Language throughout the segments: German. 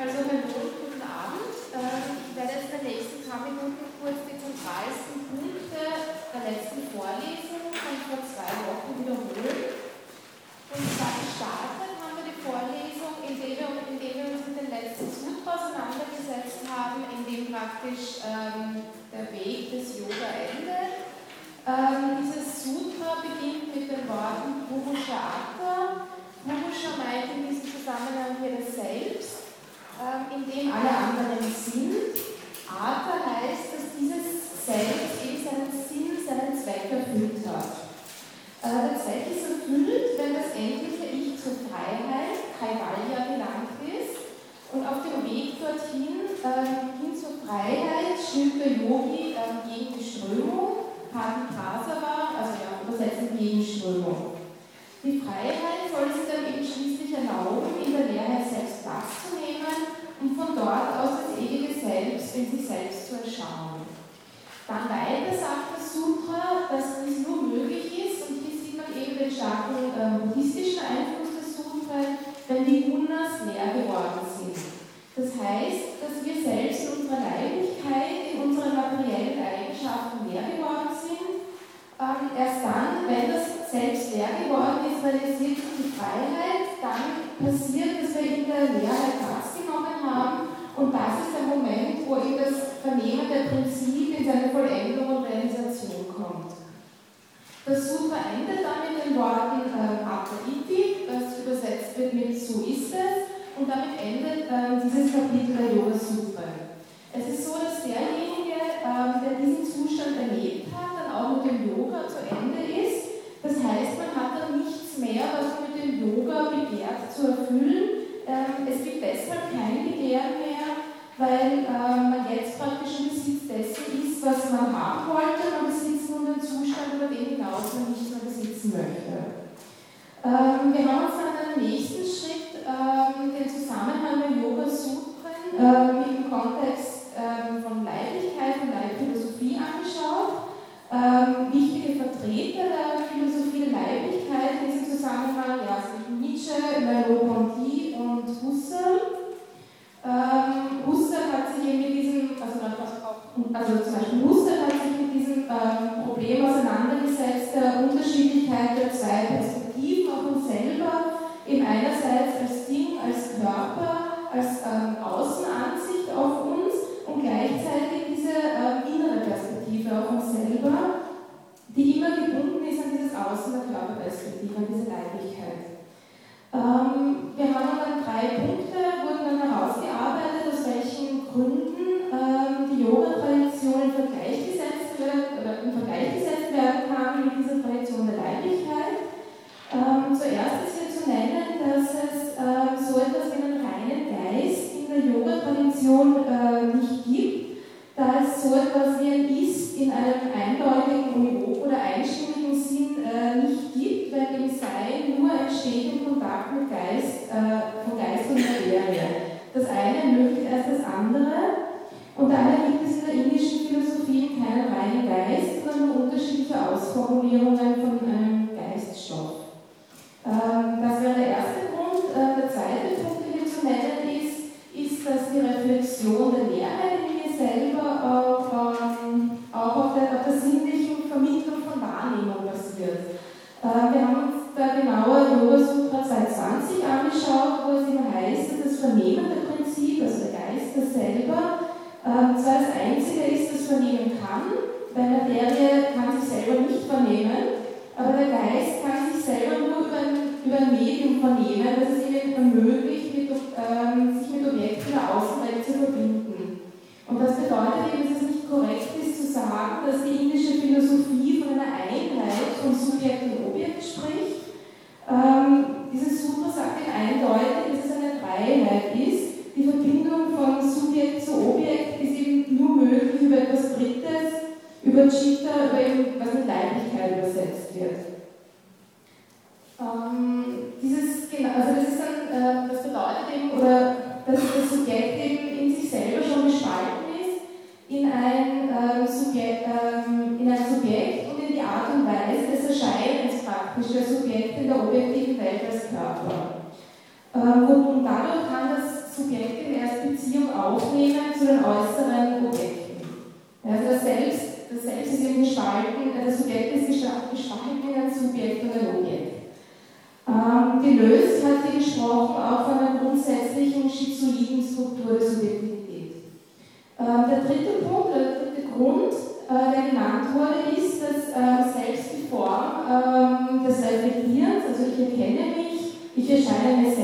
Also hallo guten Abend. Ähm, ich werde jetzt in den nächsten paar Minuten kurz die zentralsten Punkte der letzten Vorlesung von vor zwei Wochen wiederholen. Und zwar gestartet haben wir die Vorlesung, indem wir, indem wir uns mit den letzten Sutra auseinandergesetzt haben, in dem praktisch ähm, der Weg des Yoga endet. Ähm, dieses Sutra beginnt mit den Worten Purusha Atta. Purusha meint in diesem Zusammenhang hier das Selbst in dem alle anderen sind. Aber heißt, dass dieses Selbst eben seinen Sinn, seinen Zweck erfüllt hat. Äh, der Zweck ist erfüllt, wenn das endliche Ich zur Freiheit, Kaivalya, gelangt ist. Und auf dem Weg dorthin, äh, hin zur Freiheit, schritt der Yogi äh, gegen die Strömung, Padipasava, also ja, übersetzen gegen Strömung. Die Freiheit soll sie dann eben schließlich erlauben, in der Leerheit selbst nehmen und von dort aus das ewige Selbst in sich selbst zu erschauen. Dann weiter sagt das Sutra, dass dies nur möglich ist, und hier sieht man eben den starken äh, buddhistischen Einfluss des Sutra, wenn die Gunas leer geworden sind. Das heißt, dass wir selbst in unserer Leiblichkeit, in unseren materiellen Eigenschaften leer geworden sind. Ähm, erst dann, wenn das selbst leer geworden ist, realisiert sich die Freiheit, dann passiert, dass wir in der Platz genommen haben und das ist der Moment, wo eben das Vernehmen der Prinzip in seine Vollendung und Realisation kommt. Das Sutra endet dann mit den Worten äh, Iti, das übersetzt wird mit So ist es, und damit endet äh, dieses Kapitel der Yoga Sutra. Es ist so, dass derjenige, äh, der diesen Zustand erlebt hat, dann auch mit dem Yoga zu Ende ist das heißt, man hat dann nichts mehr, was man mit dem Yoga begehrt zu erfüllen. Ähm, es gibt deshalb kein Begehren mehr, weil ähm, man jetzt praktisch im Besitz dessen ist, was man haben wollte. Man besitzt nun den Zustand, über den hinaus man nicht mehr besitzen möchte. Ähm, wir haben uns dann im nächsten Schritt den Zusammenhang der Yoga-Sutren im Kontext von Leiblichkeit und Leibphilosophie angeschaut. Wichtige Vertreter der Philosophie der Leiblichkeit in diesem Zusammenhang ja, sind Nietzsche, Merleau-Ponty und Husserl. Ähm, Husserl hat sich mit diesem, also, also zum Beispiel Husserl hat sich mit diesem ähm, Problem auseinandergesetzt, der Unterschiedlichkeit der zwei Perspektiven auf uns selber, eben einerseits deixar é.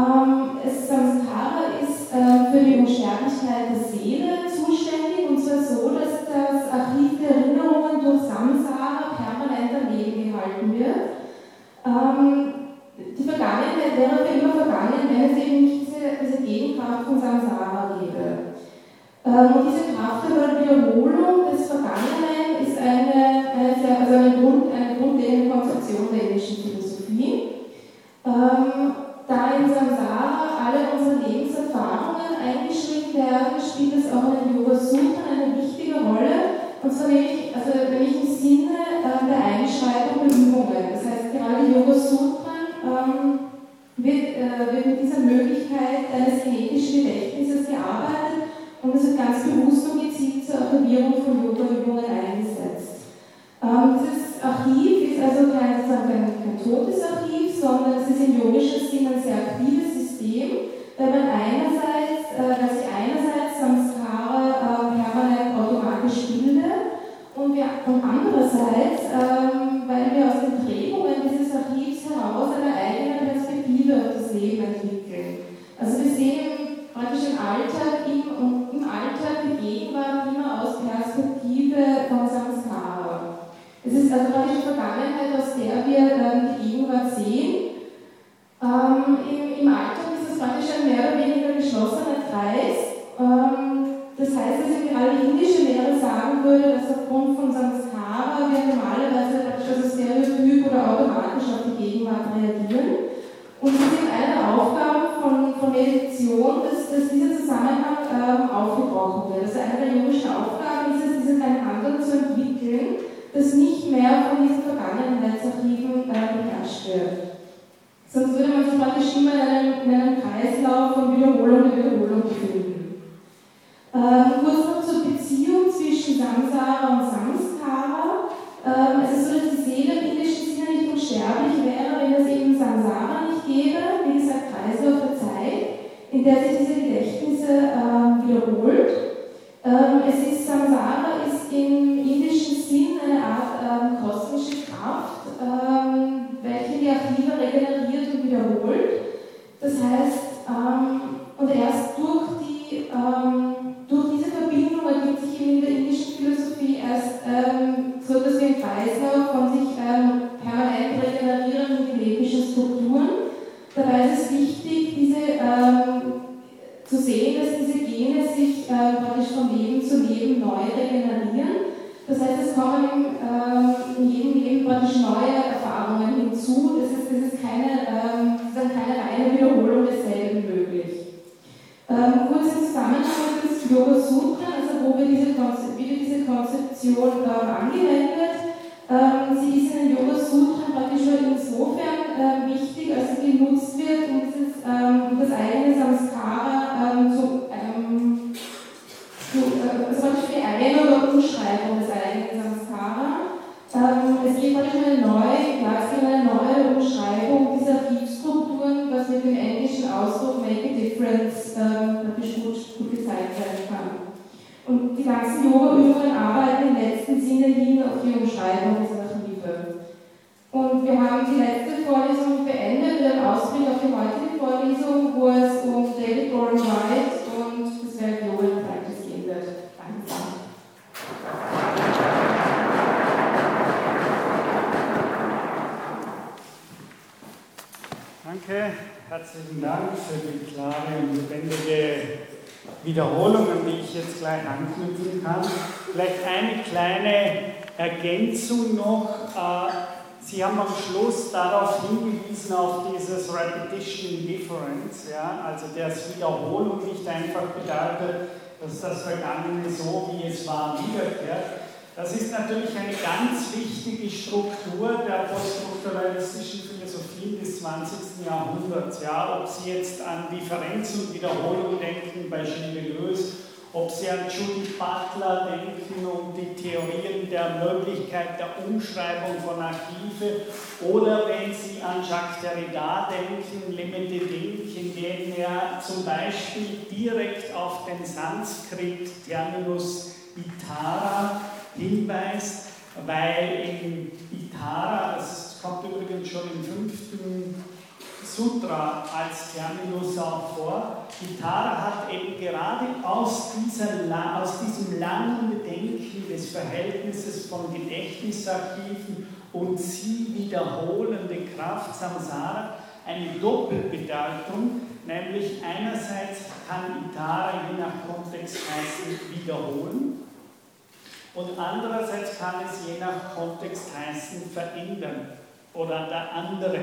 ähm, ist Samskara ist äh, für die Unsterblichkeit der Seele Ja, ob Sie jetzt an Differenz und Wiederholung denken bei Gilles Deleuze, ob Sie an Judith Butler denken und die Theorien der Möglichkeit der Umschreibung von Archive oder wenn Sie an Jacques Derrida denken, Le Médédinque, in dem er zum Beispiel direkt auf den Sanskrit-Terminus Itara hinweist, weil in Itara, das kommt übrigens schon im fünften Sutra als Terminus auch vor, Itara hat eben gerade aus, dieser, aus diesem langen Bedenken des Verhältnisses von Gedächtnisarchiven und sie wiederholende Kraft Samsara eine Doppelbedeutung, nämlich einerseits kann Itara je nach Kontext heißen wiederholen und andererseits kann es je nach Kontext heißen verändern oder der andere.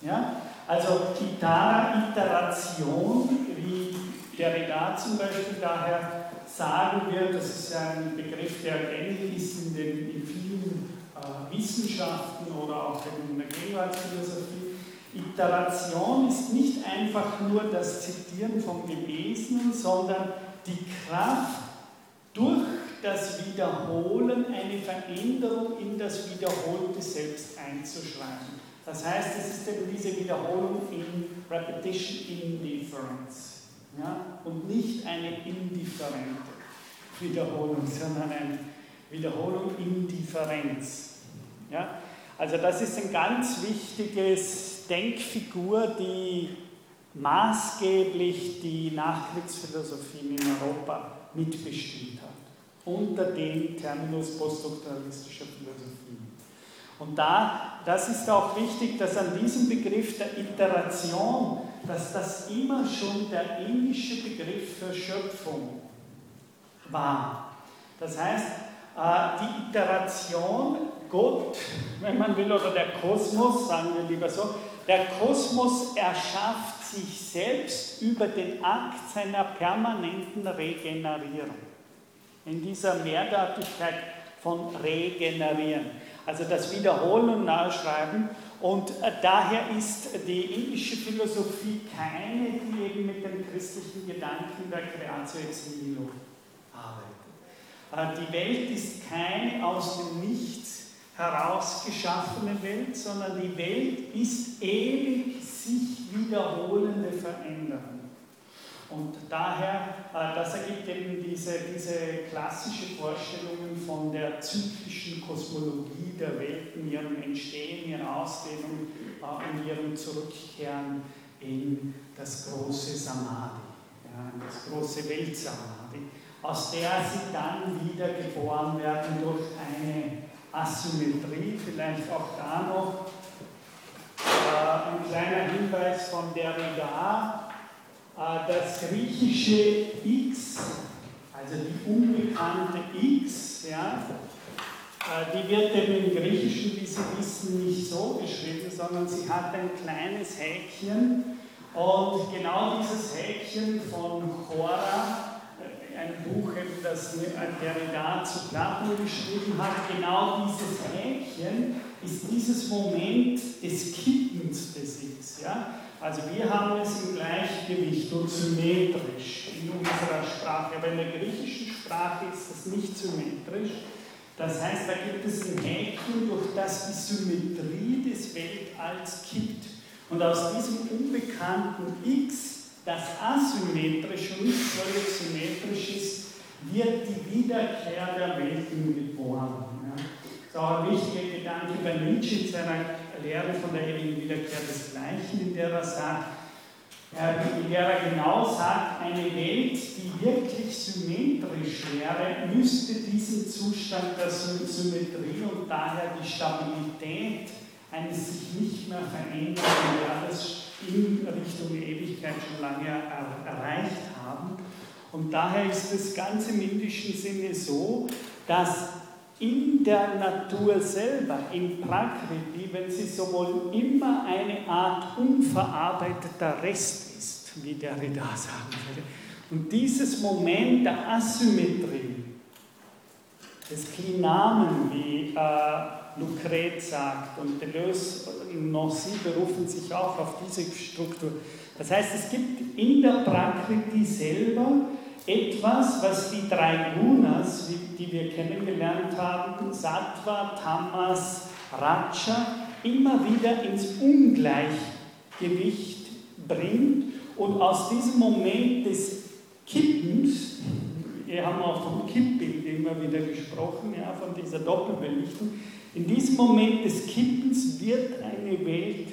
Ja? Also Itara, Iteration, wie Derrida zum Beispiel daher sagen wird, das ist ein Begriff, der gängig ist in, den, in vielen äh, Wissenschaften oder auch in der Gegenwartsphilosophie. Iteration ist nicht einfach nur das Zitieren von Gelesenen, sondern die Kraft durch das Wiederholen eine Veränderung in das Wiederholte selbst einzuschreiben. Das heißt, es ist eben diese Wiederholung in Repetition Indifference ja? und nicht eine indifferente Wiederholung, sondern eine Wiederholung in Differenz. Ja? Also das ist ein ganz wichtiges Denkfigur, die maßgeblich die Nachkriegsphilosophien in Europa mitbestimmt hat unter dem Terminus poststrukturalistischer Philosophie. Und da, das ist auch wichtig, dass an diesem Begriff der Iteration, dass das immer schon der indische Begriff für Schöpfung war. Das heißt, äh, die Iteration, Gott, wenn man will, oder der Kosmos, sagen wir lieber so, der Kosmos erschafft sich selbst über den Akt seiner permanenten Regenerierung in dieser Mehrdeutigkeit von regenerieren. Also das Wiederholen und Nachschreiben. Und äh, daher ist die indische Philosophie keine, die eben mit dem christlichen Gedanken der Creatio ex arbeitet. Äh, die Welt ist keine aus dem Nichts herausgeschaffene Welt, sondern die Welt ist ewig sich wiederholende Veränderung. Und daher, äh, das ergibt eben diese, diese klassische Vorstellungen von der zyklischen Kosmologie der Welt in ihrem Entstehen, ihrer Ausdehnung äh, und ihrem Zurückkehren in das große Samadhi, in das große Weltsamadhi, aus der sie dann wieder geboren werden durch eine Asymmetrie, vielleicht auch da noch äh, ein kleiner Hinweis von Derrida, äh, das griechische X, also die unbekannte X, ja, Äh, die wird eben im Griechischen, wie Sie wissen, nicht so geschrieben, sondern sie hat ein kleines Häkchen. Und genau dieses Häkchen von Cora, äh, ein Buch, das Derrida zu Platon geschrieben hat, genau dieses Häkchen ist dieses Moment des Kippens des X. Ja? Also wir haben es im Gleichgewicht und symmetrisch in unserer Sprache, aber in der griechischen Sprache ist das nicht symmetrisch. Das heißt, da gibt es ein Häkchen, durch das die Symmetrie des Weltalls kippt. Und aus diesem unbekannten X, das asymmetrisch und nicht völlig symmetrisch ist, wird die Wiederkehr der Welten geboren. Ist auch ein wichtiger Gedanke bei Nietzsche in seiner Lehre von der ewigen Wiederkehr des Gleichen, in der er sagt, in der er genau sagt, eine Welt, die wirklich symmetrisch wäre, müsste diesen Zustand der Symmetrie und daher die Stabilität eines sich nicht mehr verändernden Wertes in Richtung Ewigkeit schon lange erreicht haben. Und daher ist das Ganze im indischen Sinne so, dass in der Natur selber, im Prakriti, wenn sie so wollen, immer eine Art unverarbeiteter Rest ist, wie der Rida sagen würde. Und dieses Moment der Asymmetrie, des Klinamen, wie äh, Lucret sagt, und Deleuze und Nancy berufen sich auch auf diese Struktur. Das heißt, es gibt in der Prakriti selber etwas, was die drei Gunas, die wir kennengelernt haben, Sattva, Tamas, Raja, immer wieder ins Ungleichgewicht bringt und aus diesem Moment des Kippens, wir haben auch vom Kippbild immer wieder gesprochen, ja, von dieser Doppelbelichtung, in diesem Moment des Kippens wird eine Welt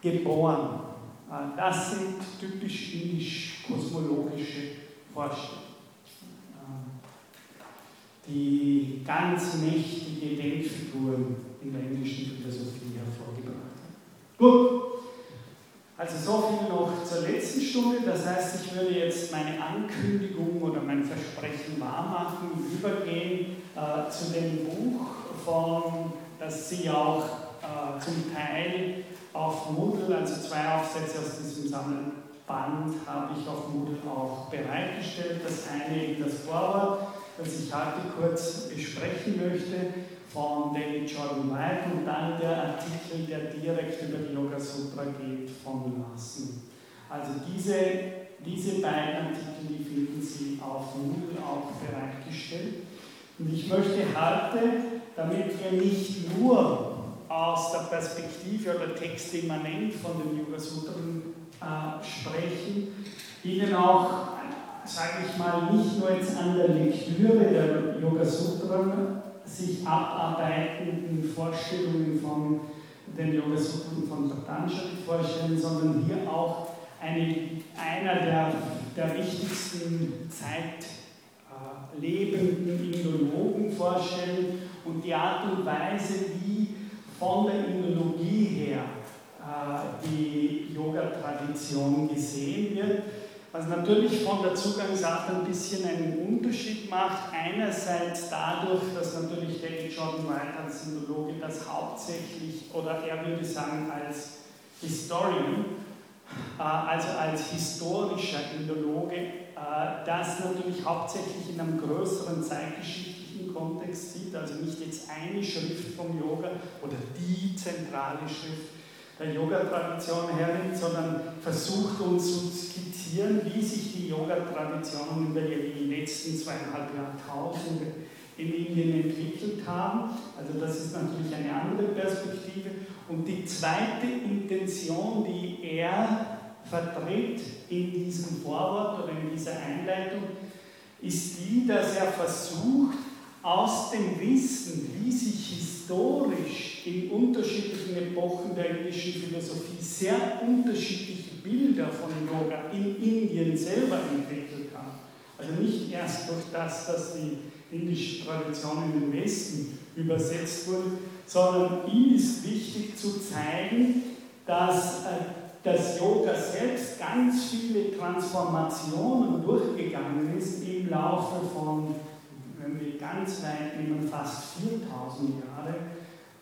geboren. Das sind typisch indisch-kosmologische vorstellt. Die ganz mächtige Denkfiguren in der indischen Philosophie hervorgebracht hat. Gut, also so viel noch zur letzten Stunde. Das heißt, ich würde jetzt meine Ankündigung oder mein Versprechen wahrmachen und übergehen äh, zu dem Buch, von, das Sie auch äh, zum Teil auf Moodle, also zwei Aufsätze aus diesem Sammeln Band habe ich auf Moodle auch bereitgestellt. Das eine eben das Vorwort, das ich heute kurz besprechen möchte, von David Jordan White und dann der Artikel, der direkt über die Yoga Sutra geht, von Larsen. Also diese, diese beiden Artikel, die finden Sie auf Moodle auch bereitgestellt. Und ich möchte heute, damit wir nicht nur aus der Perspektive oder textimmanent von den Yoga Sutren sprechen, Ihnen auch, sage ich mal, nicht nur jetzt an der Lektüre der Yoga Sutra sich abarbeitenden Vorstellungen von den Yoga Sutren von Patanjali vorstellen, sondern hier auch eine, einer der, der wichtigsten zeitlebenden äh, Indologen vorstellen und die Art und Weise, wie von der Indologie her die Yoga-Tradition gesehen wird, was natürlich von der Zugangsart ein bisschen einen Unterschied macht. Einerseits dadurch, dass natürlich David Jordan White als Indologe das hauptsächlich, oder er würde sagen als Historian, äh, also als historischer Indologe, äh, das natürlich hauptsächlich in einem größeren zeitgeschichtlichen Kontext sieht, also nicht jetzt eine Schrift vom Yoga oder die zentrale Schrift, der Yoga-Tradition hernimmt, sondern versucht uns zu skizzieren, wie sich die Yoga-Traditionen über die letzten zweieinhalb Jahrtausende in Indien entwickelt haben. Also das ist natürlich eine andere Perspektive. Und die zweite Intention, die er vertritt in diesem Vorwort oder in dieser Einleitung, ist die, dass er versucht, aus dem Wissen, wie sich historisch in unterschiedlichen Epochen der indischen Philosophie sehr unterschiedliche Bilder von Yoga in Indien selber entwickelt haben. Also nicht erst durch das, dass die indische Tradition in den Westen übersetzt wurde, sondern ihm ist wichtig zu zeigen, dass äh, das Yoga selbst ganz viele Transformationen durchgegangen ist im Laufe von wenn wir ganz ganz weit nehmen, fast 4000 Jahre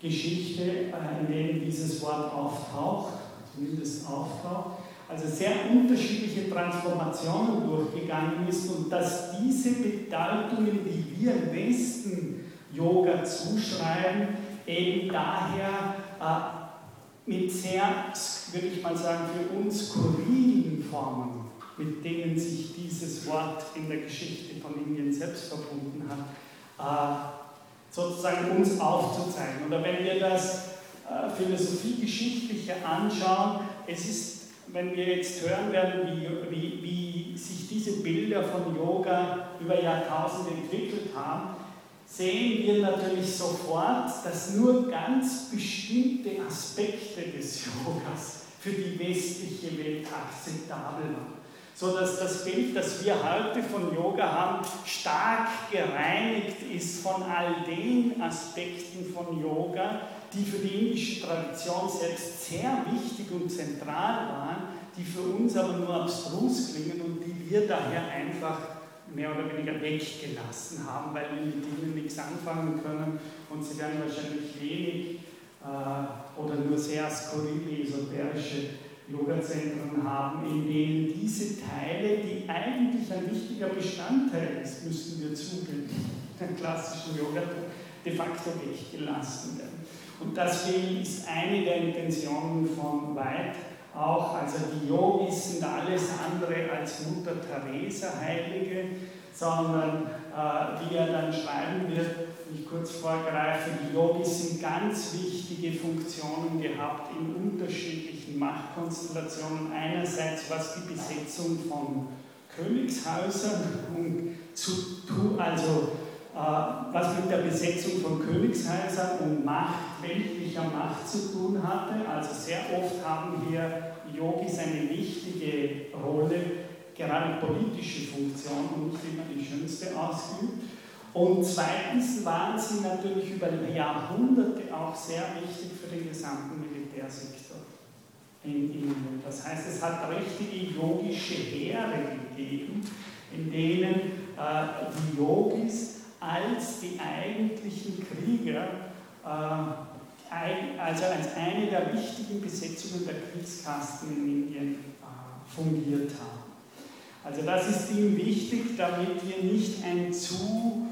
Geschichte, äh, in denen dieses Wort auftaucht, zumindest auftaucht, also sehr unterschiedliche Transformationen durchgegangen ist und dass diese Bedeutungen, die wir im Westen Yoga zuschreiben, eben daher äh, mit sehr, würde ich mal sagen, für uns skurrilen Formen, mit denen sich dieses Wort in der Geschichte von Indien selbst verbunden hat, äh, sozusagen uns aufzuzeigen. Oder wenn wir das äh, Philosophiegeschichtliche anschauen, es ist, wenn wir jetzt hören werden, wie, wie, wie sich diese Bilder von Yoga über Jahrtausende entwickelt haben, sehen wir natürlich sofort, dass nur ganz bestimmte Aspekte des Yogas für die westliche Welt akzeptabel waren. So dass das Bild, das wir heute von Yoga haben, stark gereinigt ist von all den Aspekten von Yoga, die für die indische Tradition selbst sehr wichtig und zentral waren, die für uns aber nur abstrus klingen und die wir daher einfach mehr oder weniger weggelassen haben, weil wir mit ihnen nichts anfangen können und sie werden wahrscheinlich wenig äh, oder nur sehr skurrile, esoterische Yoga-Zentren haben, in denen diese Teile, die eigentlich ein wichtiger Bestandteil ist, müssen wir zugeben, der klassischen Yoga de facto weggelassen werden. Und deswegen ist eine der Intentionen von White auch, also die Yogis sind alles andere als Mutter Teresa Heilige, sondern äh, wie er dann schreiben wird, ich kurz vorgreife, die Yogis sind ganz wichtige Funktionen gehabt in unterschiedlichen Machtkonstellationen. Einerseits was die Besetzung von Königshäusern und zu, also äh, was mit der Besetzung von Königshäusern und Macht, weltlicher Macht zu tun hatte. Also sehr oft haben hier Yogis eine wichtige Rolle, gerade politische Funktion und nicht immer die schönste ausgeübt. Und zweitens waren sie natürlich über Jahrhunderte auch sehr wichtig für den gesamten Militärsektor in Indien. Das heißt, es hat richtige yogische Heere gegeben, in denen äh, die Yogis als die eigentlichen Krieger, äh, also als eine der wichtigen Besetzungen der Kriegskasten in Indien äh, fungiert haben. Also das ist ihm wichtig, damit wir nicht ein zu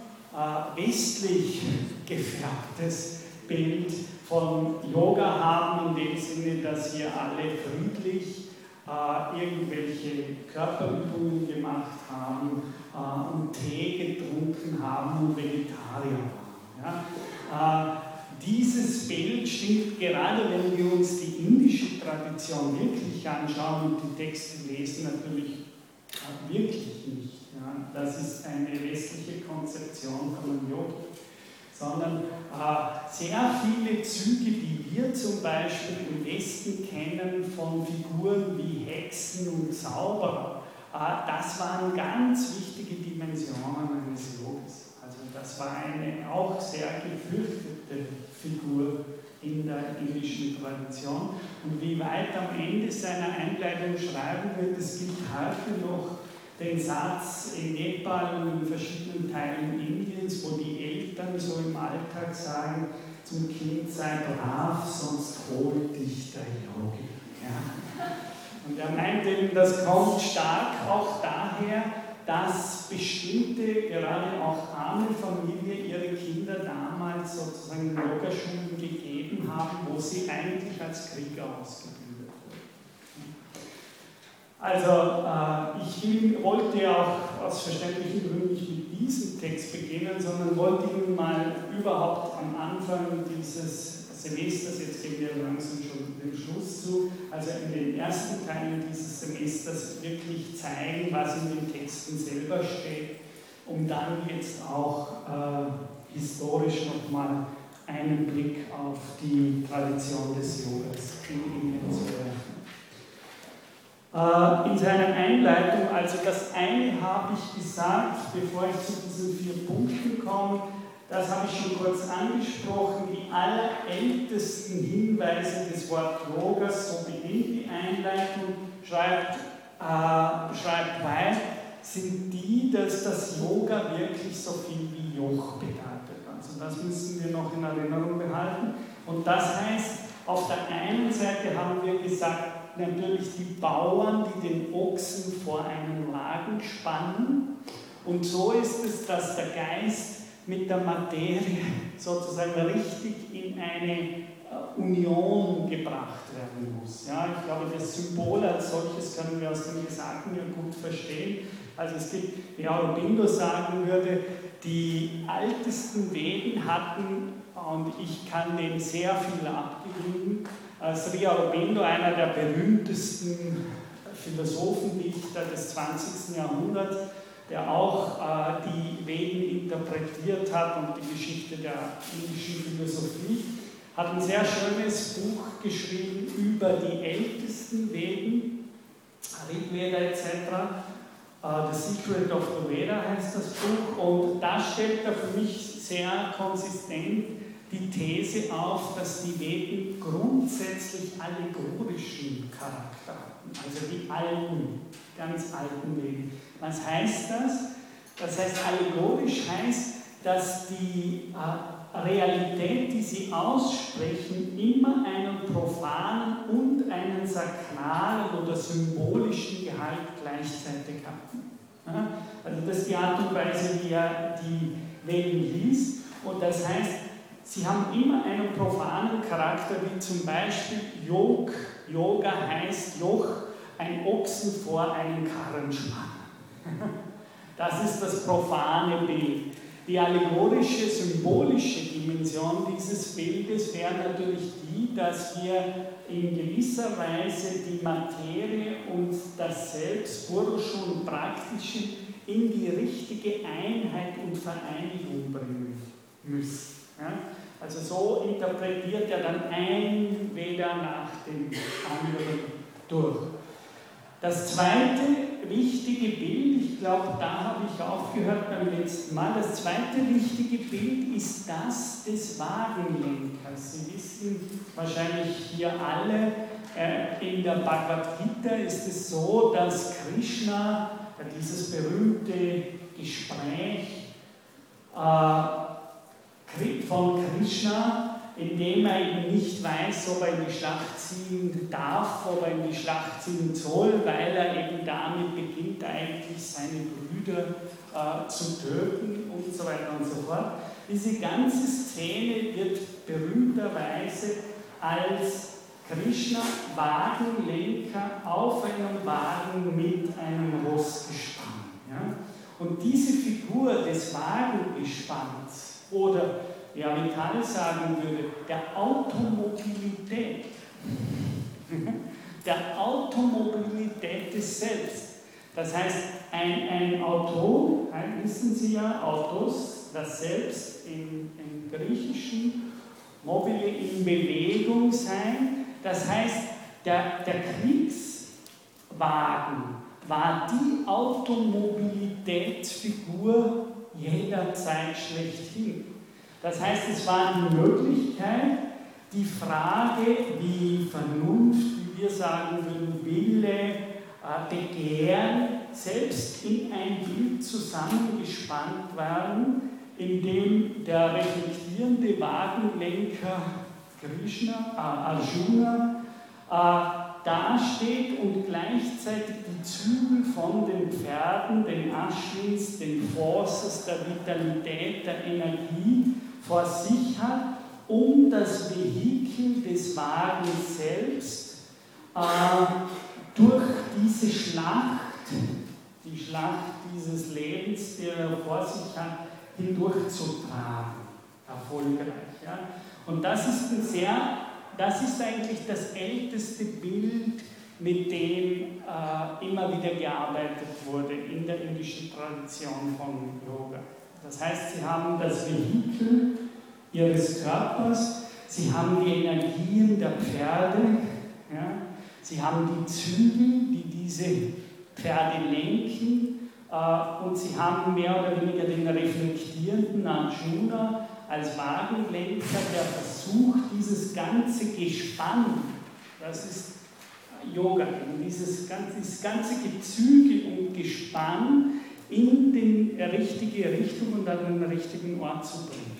westlich gefärbtes Bild von Yoga haben, in dem Sinne, dass hier alle friedlich äh, irgendwelche Körperübungen gemacht haben äh, und Tee getrunken haben und Vegetarier waren. Ja? Äh, dieses Bild stimmt gerade, wenn wir uns die indische Tradition wirklich anschauen und die Texte lesen, natürlich äh, wirklich nicht. Das ist eine westliche Konzeption von Yogi sondern äh, sehr viele Züge, die wir zum Beispiel im Westen kennen von Figuren wie Hexen und Zauberer, äh, das waren ganz wichtige Dimensionen eines Yogas. Also das war eine auch sehr gefürchtete Figur in der indischen Tradition. Und wie weit am Ende seiner Einleitung schreiben wird, es gibt heute noch den Satz in Nepal und in verschiedenen Teilen Indiens, wo die Eltern so im Alltag sagen, zum Kind sei brav, sonst holt dich der Yogi. Ja. Und er meint eben, das kommt stark auch daher, dass bestimmte, gerade auch arme Familien, ihre Kinder damals sozusagen Yogaschulen gegeben haben, wo sie eigentlich als Krieger ausgebildet also äh, ich wollte auch aus verständlichen Gründen nicht mit diesem Text beginnen, sondern wollte Ihnen mal überhaupt am Anfang dieses Semesters, jetzt gehen wir langsam schon den Schluss zu, also in den ersten Teilen dieses Semesters wirklich zeigen, was in den Texten selber steht, um dann jetzt auch äh, historisch nochmal einen Blick auf die Tradition des Yogas in Indien zu werfen. Äh, in seiner Einleitung, also das eine habe ich gesagt, bevor ich zu diesen vier Punkten komme, das habe ich schon kurz angesprochen, die allerältesten Hinweise des Wort Yogas, so beginnt die Einleitung, schreibt, äh, schreibt White, sind die, dass das Yoga wirklich so viel wie Joch bedeutet. Also das müssen wir noch in Erinnerung behalten. Und das heißt, auf der einen Seite haben wir gesagt, natürlich die Bauern, die den Ochsen vor einen Wagen spannen. Und so ist es, dass der Geist mit der Materie sozusagen richtig in eine äh, Union gebracht werden muss. Ja, ich glaube, das Symbol als solches können wir aus dem Gesagten ja gut verstehen. Also es gibt, wie Aurobindo sagen würde, die ältesten Veden hatten, und ich kann dem sehr viel abgewinnen, Sri Aurobindo, einer der berühmtesten Philosophendichter des 20. Jahrhunderts, der auch äh, die Veden interpretiert hat und die Geschichte der indischen Philosophie, hat ein sehr schönes Buch geschrieben über die ältesten Veden, Rigveda etc. Uh, the Secret of the Veda heißt das Buch und da stellt er für mich sehr konsistent die These auf, dass die Veden grundsätzlich allegorischen Charakter hatten, also die alten, ganz alten Veden. Was heißt das? Das heißt, allegorisch heißt, dass die äh, Realität, die sie aussprechen, immer einen profanen und einen sakralen oder symbolischen Gehalt gleichzeitig hatten. Also das ist die Art und Weise, wie er die Veden liest. Und das heißt, sie haben immer einen profanen Charakter, wie zum Beispiel Yog. Yoga heißt Joch, ein Ochsen vor einen Karren spannen. Das ist das profane Bild. Die allegorische, symbolische Dimension dieses Bildes wäre natürlich die, dass wir in gewisser Weise die Materie und das Selbst, Purusha und Praktische, in die richtige Einheit und Vereinigung bringen müssen. Ja? Also so interpretiert er dann ein Veda nach dem anderen durch. Das zweite wichtige Bild, ich glaube, da habe ich aufgehört beim letzten Mal, das zweite wichtige Bild ist das des Wagenlenkers. Sie wissen wahrscheinlich hier alle, äh, in der Bhagavad Gita ist es so, dass Krishna dieses berühmte Gespräch äh, von Krishna indem er eben nicht weiß, ob er in die Schlacht ziehen darf, ob er in die Schlacht ziehen soll, weil er eben damit beginnt, eigentlich seine Brüder äh, zu töten und so weiter und so fort. Diese ganze Szene wird berühmterweise als Krishna Wagenlenker auf einem Wagen mit einem Ross gespannt. Ja? Und diese Figur des Wagengespanns oder ja Vital sagen würde, der Automobilität, der Automobilität des Selbst. Das heißt, ein, ein Auto, wissen Sie ja, Autos, das Selbst im, im Griechischen, mobile in Bewegung sein. Das heißt, der, der Kriegswagen war die Automobilitätsfigur jederzeit schlechthin. Das heißt, es war die Möglichkeit, die Frage, wie Vernunft, wie wir sagen würden, Wille, äh, Begehren, selbst in ein Bild zusammengespannt werden, in dem der reflektierende Wagenlenker Krishna, äh, Arjuna, äh, dasteht und gleichzeitig die Zügel von den Pferden, den Den Forces, der Vitalität, der Energie vor sich hat, um das Vehikel des Wagens selbst äh, durch diese Schlacht, die Schlacht dieses Lebens, die er vor sich hat, hindurchzutragen. Erfolgreich. Ja? Und das ist ein sehr, das ist eigentlich das älteste Bild, mit dem äh, immer wieder gearbeitet wurde in der indischen Tradition von Yoga. Das heißt, sie haben das Vehikel ihres Körpers, sie haben die Energien der Pferde, ja, sie haben die Zügel, die diese Pferde lenken, äh, und sie haben mehr oder weniger den reflektierenden Arjuna als Wagenlenker, der versucht, dieses ganze Gespann, das ist Yoga, dieses ganze, dieses ganze Gezüge und Gespann in die richtige Richtung und an den richtigen Ort zu bringen.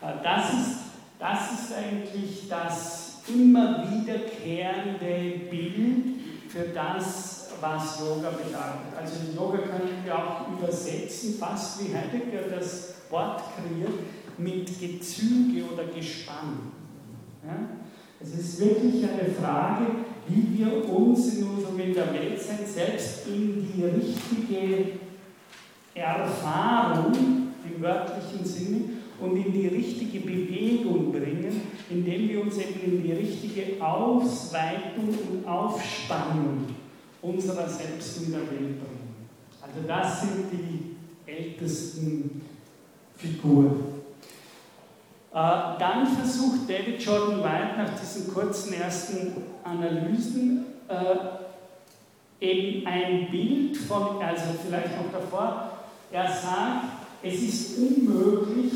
Äh, das ist, das ist eigentlich das immer wiederkehrende Bild für das, was Yoga bedeutet. Also Yoga können wir auch übersetzen, fast wie Heidegger das Wort kreiert, mit Gezüge oder Gespann. Ja? Es ist wirklich eine Frage, wie wir uns in unserem in der Welt sein, selbst in die richtige Erfahrung im wörtlichen Sinne und in die richtige Bewegung bringen, indem wir uns eben in die richtige Ausweitung und Aufspannung unserer selbst in der Welt bringen. Also das sind die ältesten Figuren. Äh, dann versucht David Jordan White nach diesen kurzen ersten Analysen äh, eben ein Bild von, also vielleicht noch davor, er sagt, es ist unmöglich,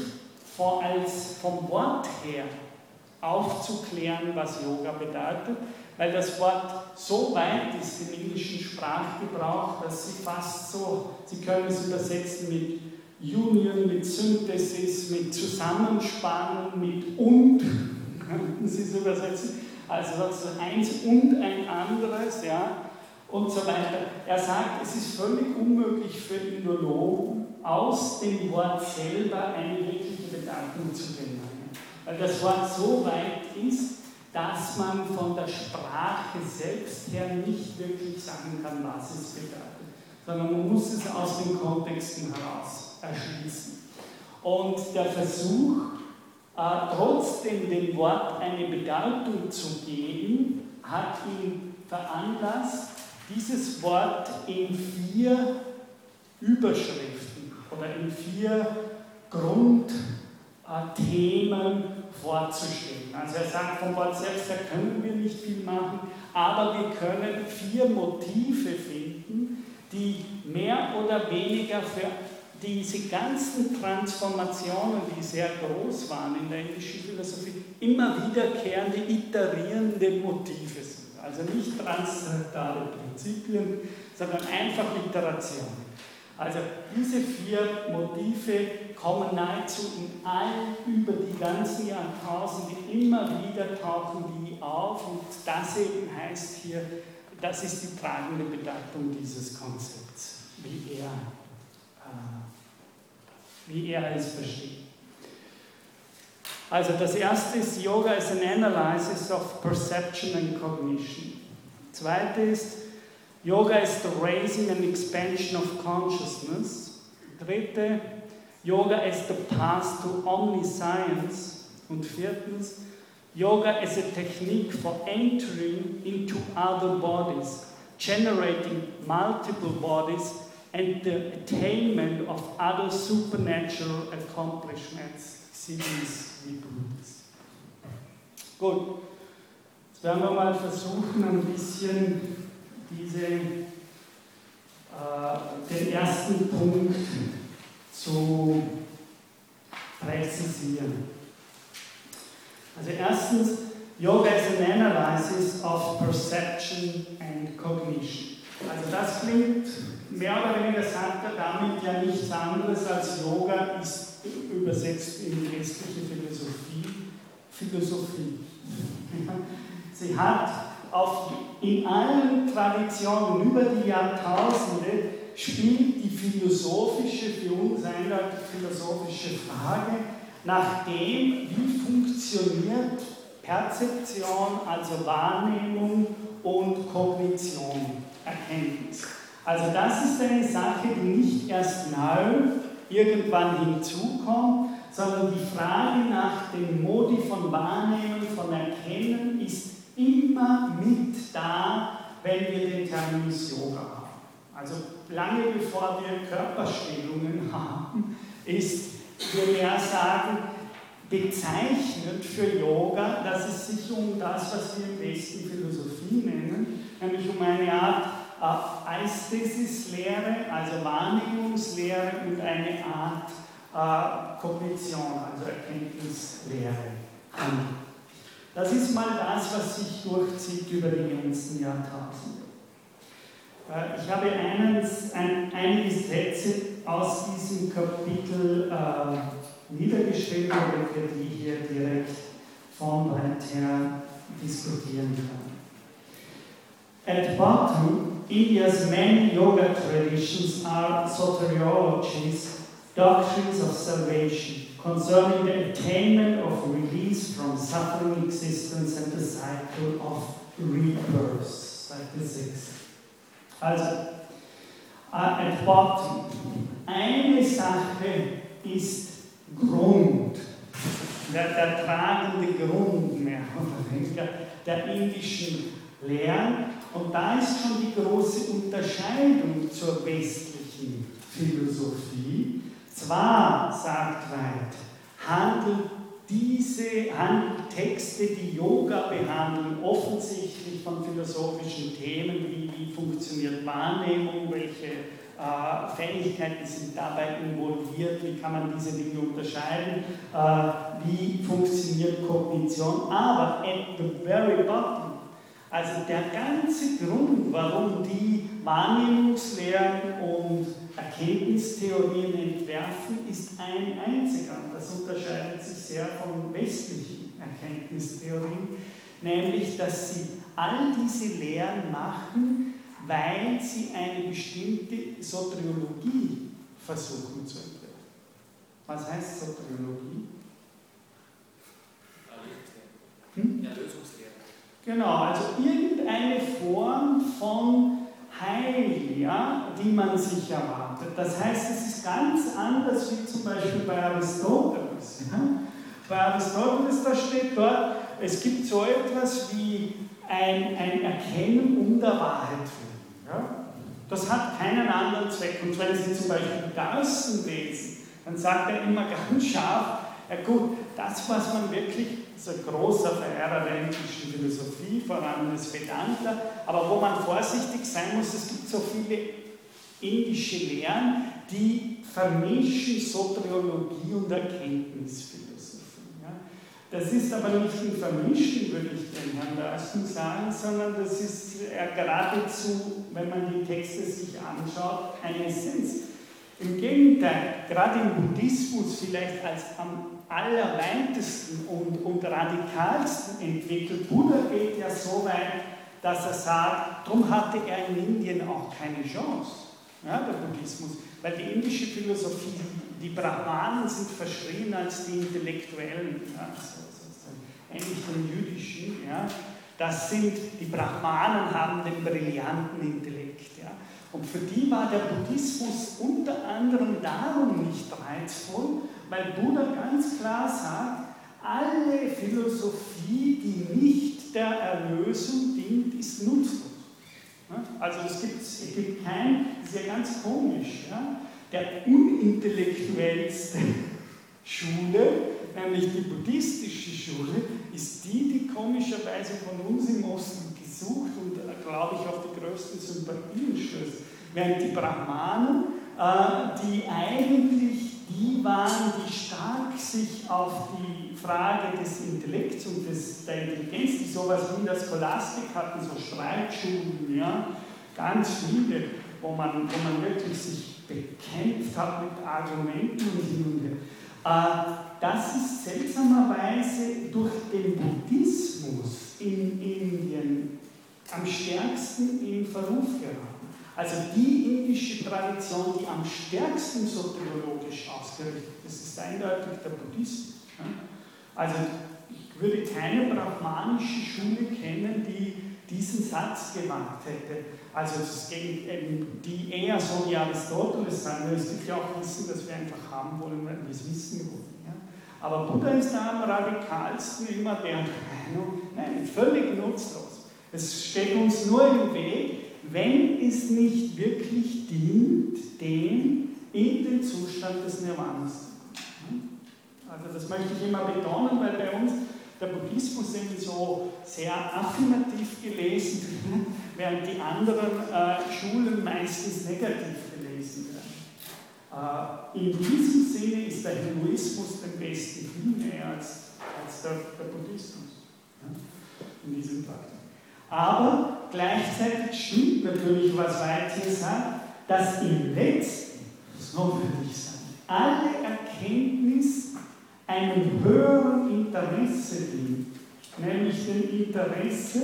vom Wort her aufzuklären, was Yoga bedeutet, weil das Wort so weit ist im englischen Sprachgebrauch, dass sie fast so, Sie können es übersetzen mit Union, mit Synthesis, mit Zusammenspannen, mit und, könnten Sie es übersetzen, also eins und ein anderes, ja, und so weiter. Er sagt, es ist völlig unmöglich für Indologen, aus dem Wort selber eine wirkliche Bedeutung zu generieren. Weil das Wort so weit ist, dass man von der Sprache selbst her nicht wirklich sagen kann, was es bedeutet, sondern man muss es aus den Kontexten heraus erschließen. Und der Versuch, äh, trotzdem dem Wort eine Bedeutung zu geben, hat ihn veranlasst, dieses Wort in vier Überschriften oder in vier Grundthemen vorzustellen. Also er sagt, vom Wort selbst her können wir nicht viel machen, aber wir können vier Motive finden, die mehr oder weniger für diese ganzen Transformationen, die sehr groß waren in der indischen Philosophie, immer wiederkehrende, iterierende Motive sind. Also nicht transzendentale Prinzipien, sondern einfach Iteration. Also diese vier Motive kommen nahezu in allen über die ganzen Jahrtausende immer wieder tauchen die auf und das eben heißt hier, das ist die tragende Bedeutung dieses Konzepts, wie er, äh, wie er es versteht. Also das erste ist Yoga is an analysis of perception and cognition. Zweite ist Yoga is the raising and expansion of consciousness. Dritte, Yoga is the path to omniscience. Und viertens, Yoga is a technique for entering into other bodies, generating multiple bodies, and the attainment of other supernatural accomplishments. Cities wie. Gut, jetzt werden wir mal versuchen, ein bisschen diese, äh, den ersten Punkt zu präzisieren. Also erstens, Yoga is an analysis of perception and cognition. Also das klingt mehr oder weniger sagt er damit ja nichts anderes als Yoga ist übersetzt in christliche Philosophie, Philosophie. Sie hat auf, in allen Traditionen über die Jahrtausende spielt die philosophische, für uns eindeutig philosophische Frage nach dem, wie funktioniert Perzeption, also Wahrnehmung und Kognition, Erkenntnis. Also das ist eine Sache, die nicht erst neu irgendwann hinzukommt, sondern die Frage nach dem Modi von Wahrnehmen, von Erkennen ist immer mit da, wenn wir den Terminus Yoga haben. Also lange bevor wir Körperstellungen haben, ist, würde er sagen, bezeichnend für Yoga, dass es sich um das, was wir im Westen Philosophie nennen, nämlich um eine Art äh, Aesthesis-Lehre, also Wahrnehmungslehre und eine Art äh, Kognition, also Erkenntnislehre handelt. Das ist mal das, was sich durchzieht über die ganzen Jahrtausende. Äh, ich habe eines, ein, einige Sätze aus diesem Kapitel äh, niedergeschrieben, damit wir die hier direkt her diskutieren können. At India's many yoga traditions are soteriologies, doctrines of salvation, concerning the attainment of release from suffering existence and the cycle of rebirth. Seite 6. Also, bottom, eine Sache ist Grund, der, der tragende Grund mehr oder der indischen Lehren. Und da ist schon die große Unterscheidung zur westlichen Philosophie. Zwar, sagt Weit, handelt diese Texte, die Yoga behandeln, offensichtlich von philosophischen Themen, wie, wie funktioniert Wahrnehmung, welche äh, Fähigkeiten sind dabei involviert, wie kann man diese Dinge unterscheiden, äh, wie funktioniert Kognition, aber at the very bottom, also der ganze Grund, warum die Wahrnehmungslehren und Erkenntnistheorien entwerfen, ist ein einziger. Das unterscheidet sich sehr von westlichen Erkenntnistheorien, nämlich dass sie all diese Lehren machen, weil sie eine bestimmte Soteriologie versuchen zu entwerfen. Was heißt Soteriologie? Hm? Erlösungslehre. Genau, also irgendeine Form von Heil, ja, die man sich erwartet. Das heißt, es ist ganz anders wie zum Beispiel bei Aristoteles. Bei Aristoteles, da steht dort, es gibt so etwas wie ein, ein Erkennen um der Wahrheit? Das hat keinen anderen Zweck. Und wenn Sie zum Beispiel Darsten lesen, dann sagt er immer ganz scharf, ja gut, das, was man wirklich ist ein großer Verehrer der indischen Philosophie, vor allem des Vedanta, aber wo man vorsichtig sein muss, es gibt so viele indische Lehren, die vermischen Soteriologie und Erkenntnisphilosophie. Das ist aber nicht ein Vermischen, würde ich dem Herrn Darsten sagen, sondern das ist geradezu, wenn man die Texte sich anschaut, eine Essenz. Im Gegenteil, gerade im Buddhismus vielleicht als am allerweintesten und, und radikalsten entwickelt. Buddha geht ja so weit, dass er sagt, darum hatte er in Indien auch keine Chance, ja, der Buddhismus, weil die indische Philosophie, die Brahmanen sind verschrien als die Intellektuellen, ja, so, so, so, ähnlich den jüdischen, ja, das sind, die Brahmanen haben den brillanten Intellekt. Ja. Und für die war der Buddhismus unter anderem darum nicht reizvoll, weil Buddha ganz klar sagt, alle Philosophie, die nicht der Erlösung dient, ist nutzlos. Also es gibt, es gibt kein, das ist ja ganz komisch, ja? der unintellektuellste Schule, nämlich die buddhistische Schule, ist die, die komischerweise von uns im Osten gesucht und, äh, glaube ich, auf die größten Sympathien stößt. Während die Brahmanen, äh, die eigentlich die waren, die stark sich auf die Frage des Intellekts und des, der Intelligenz, die sowas wie in der Scholastik hatten, so Streitschulen, ja, ganz viele, wo man, wo man wirklich sich bekämpft hat mit Argumenten und hin und her. Äh, das ist seltsamerweise durch den Buddhismus in Indien am stärksten in Verruf geraten. Also die indische Tradition, die am stärksten soteriologisch ausgerichtet ist, ist eindeutig der Buddhismus. Also ich würde keine brahmanische Schule kennen, die diesen Satz gemacht hätte. Also die eher so wie Aristoteles sagen, es gibt ja auch Wissen, das wir einfach haben wollen, weil wir es wissen wollen. Aber Buddha ist da am radikalsten immer der Meinung, nein, völlig nutzlos. Es steht uns nur im Weg, wenn es nicht wirklich dient, dem in den Zustand des Nirvanas. Also das möchte ich immer betonen, weil bei uns der Buddhismus eben so sehr affirmativ gelesen während die anderen äh, Schulen meistens negativ gelesen werden. Äh, in diesem Sinne ist der Hinduismus dem Besten viel mehr als, als der, der Buddhismus. Ja, in diesem Tag. Aber gleichzeitig stimmt natürlich, was Weit hier sagt, dass im letzten, so würde ich sagen, alle Erkenntnis einem höheren Interesse dient, nämlich dem Interesse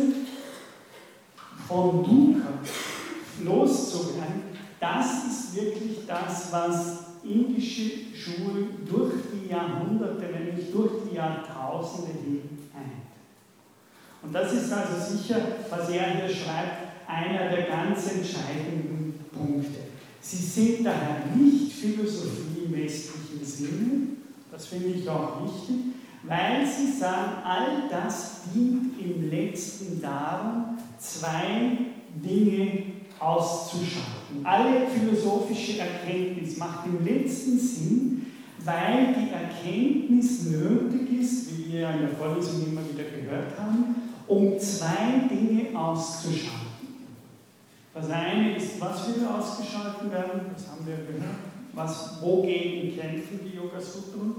von Dukkha loszuwerden, das ist wirklich das, was indische Schulen durch die Jahrhunderte, nicht durch die Jahrtausende hin. Und das ist also sicher, was er hier schreibt, einer der ganz entscheidenden Punkte. Sie sind daher nicht Philosophie im westlichen Sinne, das finde ich auch wichtig, weil sie sagen, all das dient im letzten darum, zwei Dinge auszuschalten. Alle philosophische Erkenntnis macht im letzten Sinn, weil die Erkenntnis nötig ist, wie wir in der Vorlesung immer wieder gehört haben, um zwei Dinge auszuschalten. Das eine ist, was will ausgeschalten werden, das haben wir gehört. Was, wogegen kämpfen die Yoga-Sutren?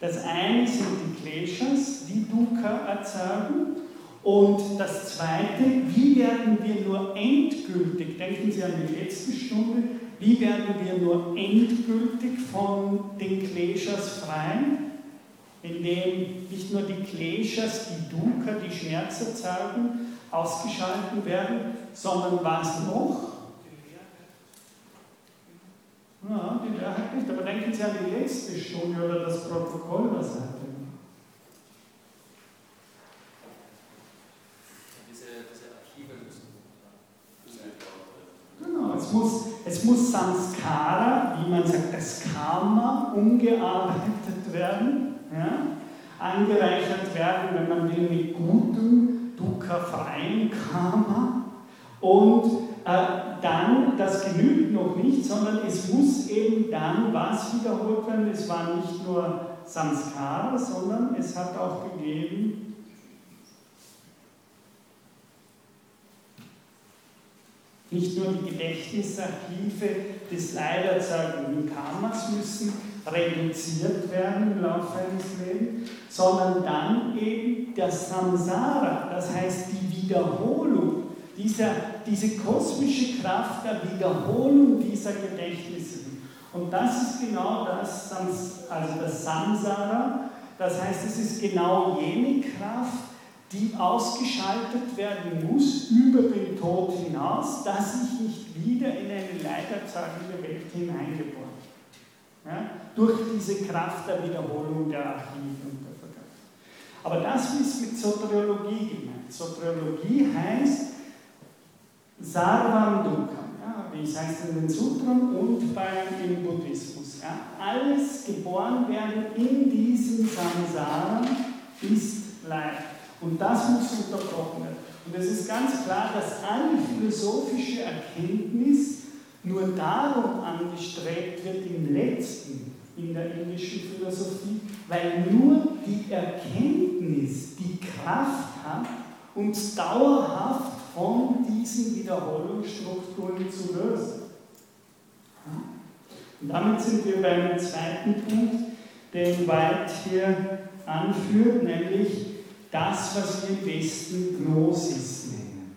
Das eine sind die Kleshas, die Dukkha erzeugen. Und das Zweite, wie werden wir nur endgültig, denken Sie an die letzte Stunde, wie werden wir nur endgültig von den Kleshas frei? Indem nicht nur die Kleshas, die Dukkha, die Schmerz erzeugen, ausgeschalten werden, sondern was noch? Ja, die Lehrheit nicht, aber denken Sie an die letzte Stunde oder das Protokoll, was sagt Genau, es muss, es muss Sanskara, wie man sagt, das Karma, umgearbeitet werden, ja, angereichert werden, wenn man will, mit gutem, dukkha-freiem Karma. Und äh, dann, das genügt noch nicht, sondern es muss eben dann was wiederholt werden. Es war nicht nur Samskara, sondern es hat auch gegeben Nicht nur die Gedächtnisarchive des leider erzeugenden Karmas müssen reduziert werden im Laufe eines Lebens, sondern dann eben der Samsara, das heißt die Wiederholung, dieser, diese kosmische Kraft der Wiederholung dieser Gedächtnisse. Und das ist genau das, also das Samsara, das heißt, es ist genau jene Kraft, die ausgeschaltet werden muss über den Tod hinaus, dass ich nicht wieder in eine leiderzeugende Welt hineingeboren. Ja? Durch diese Kraft der Wiederholung der Archive und der Vergangenheit. Aber das ist mit Soteriologie gemeint. Soteriologie heißt Sarvam Dukam, ja, wie es heißt in den Sutren und beim, im Buddhismus. Ja. Alles geboren werden in diesem Samsara ist Leid. Und das muss unterbrochen werden. Und es ist ganz klar, dass alle philosophische Erkenntnis nur darum angestrebt wird im letzten, in der indischen Philosophie, weil nur die Erkenntnis die Kraft hat, uns dauerhaft von diesen Wiederholungsstrukturen zu lösen. Und damit sind wir beim zweiten Punkt, den White hier anführt, nämlich das, was wir im Westen Gnosis nennen.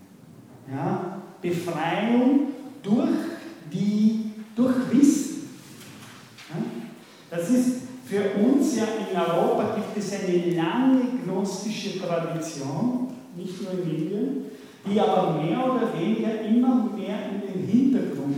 Ja? Befreiung durch, die, durch Wissen. Das ist für uns ja in Europa gibt es eine lange gnostische Tradition, nicht nur in Indien, die aber mehr oder weniger immer mehr in den Hintergrund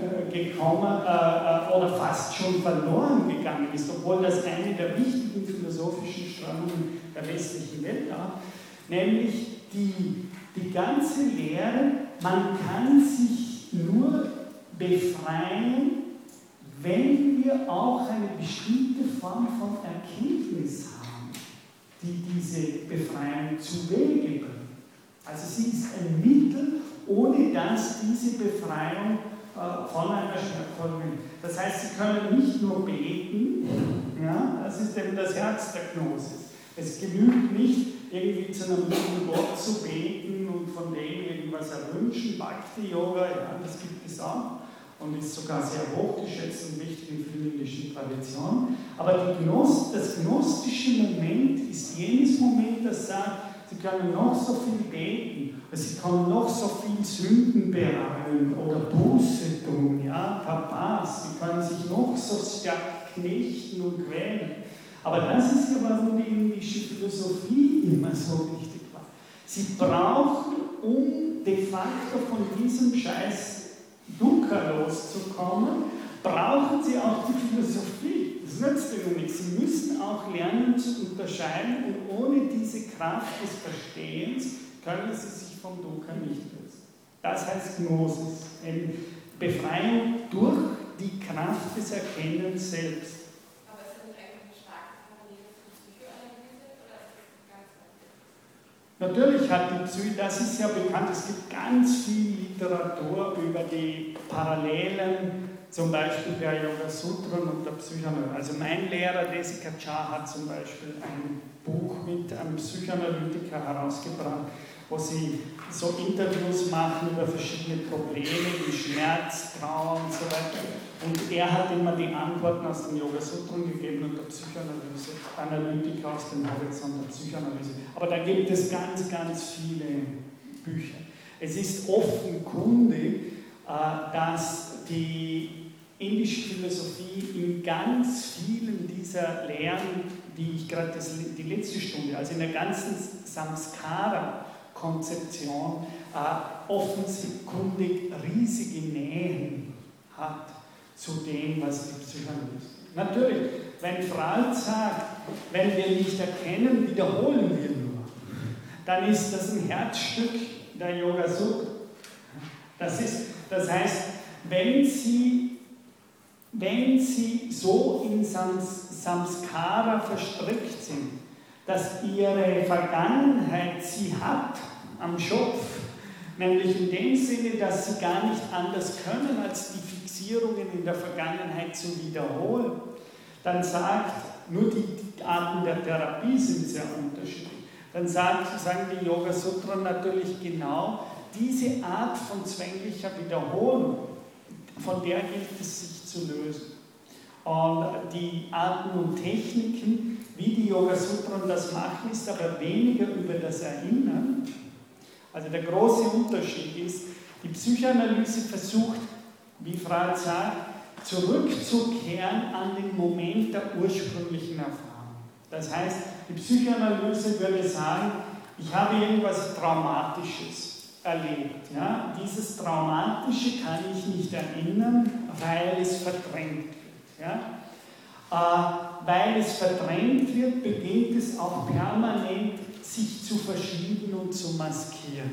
äh, gekommen äh, äh, oder fast schon verloren gegangen ist, obwohl das eine der wichtigen philosophischen Strömungen der westlichen Welt war, nämlich die, die ganze Lehre, man kann sich nur befreien, wenn wir auch eine bestimmte Form von Erkenntnis haben, die diese Befreiung zu Wege bringt. Also sie ist ein Mittel, ohne dass diese Befreiung äh, von einer Schöpfung Das heißt, sie können nicht nur beten, ja, das ist eben das Herz der Gnosis. Es genügt nicht, irgendwie zu einem guten Gott zu beten und von dem irgendwas erwünschen. Bhakti-Yoga, ja, das gibt es auch und ist sogar sehr hochgeschätzt und wichtig in vielen indischen Traditionen. Aber Gnost, das gnostische Moment ist jenes Moment, das sagt, sie können noch so viel beten, sie können noch so viel Sünden bereuen oder Buße tun, ja, Tapas, sie können sich noch so stark knechten und quälen. Aber das ist ja, warum die indische Philosophie immer so wichtig war. Sie brauchen, um de facto von diesem Scheiß Dukkha loszukommen, brauchen sie auch die Philosophie. Das nützt ihnen nichts. Sie müssen auch lernen zu unterscheiden und ohne diese Kraft des Verstehens können sie sich vom Dukkha nicht lösen. Das heißt Gnosis, eine Befreiung durch die Kraft des Erkennens selbst. Aber ist das nicht eigentlich eine starke Parallele zur Psychoanalyse oder ist das ganz Natürlich hat die Psyche, das ist ja bekannt, es gibt ganz viel Literatur über die Parallelen, zum Beispiel der Yoga Sutren und der Psychoanalyse. Also mein Lehrer Jessica Cha hat zum Beispiel ein Buch mit einem Psychoanalytiker herausgebracht, wo sie so Interviews machen über verschiedene Probleme wie Schmerz, Trauer und so weiter. Und er hat immer die Antworten aus dem Yoga Sutren gegeben und der Psychoanalyse, Analytiker aus dem Horizont der Psychoanalyse. Aber da gibt es ganz, ganz viele Bücher. Es ist offenkundig, äh, dass die indische Philosophie in ganz vielen dieser Lehren, die ich gerade die letzte Stunde, also in der ganzen Samskara-Konzeption, äh, offenkundig riesige Nähen hat zu dem, was die Psychoanalyse Natürlich, wenn Freud sagt, wenn wir nicht erkennen, wiederholen wir nur, dann ist das ein Herzstück der Yoga Sutra. Das, ist, das heißt, wenn Sie, wenn Sie so in Sams, Samskara verstrickt sind, dass Ihre Vergangenheit Sie hat am Schopf, nämlich in dem Sinne, dass Sie gar nicht anders können, als die Fixierungen in der Vergangenheit zu wiederholen, dann sagt, nur die Arten der Therapie sind sehr unterschiedlich. Dann sagt, sagen die Yoga Sutra natürlich genau, diese Art von zwänglicher Wiederholung, von der gilt es sich zu lösen. Und die Arten und Techniken, wie die Yoga Sutren das machen, ist aber weniger über das Erinnern. Also der große Unterschied ist, die Psychoanalyse versucht wie Freud sagt, zurückzukehren an den Moment der ursprünglichen Erfahrung. Das heißt, die Psychoanalyse würde sagen, ich habe irgendwas Traumatisches erlebt. Ja? Dieses Traumatische kann ich nicht erinnern, weil es verdrängt wird. Ja? Äh, weil es verdrängt wird, beginnt es auch permanent sich zu verschieben und zu maskieren.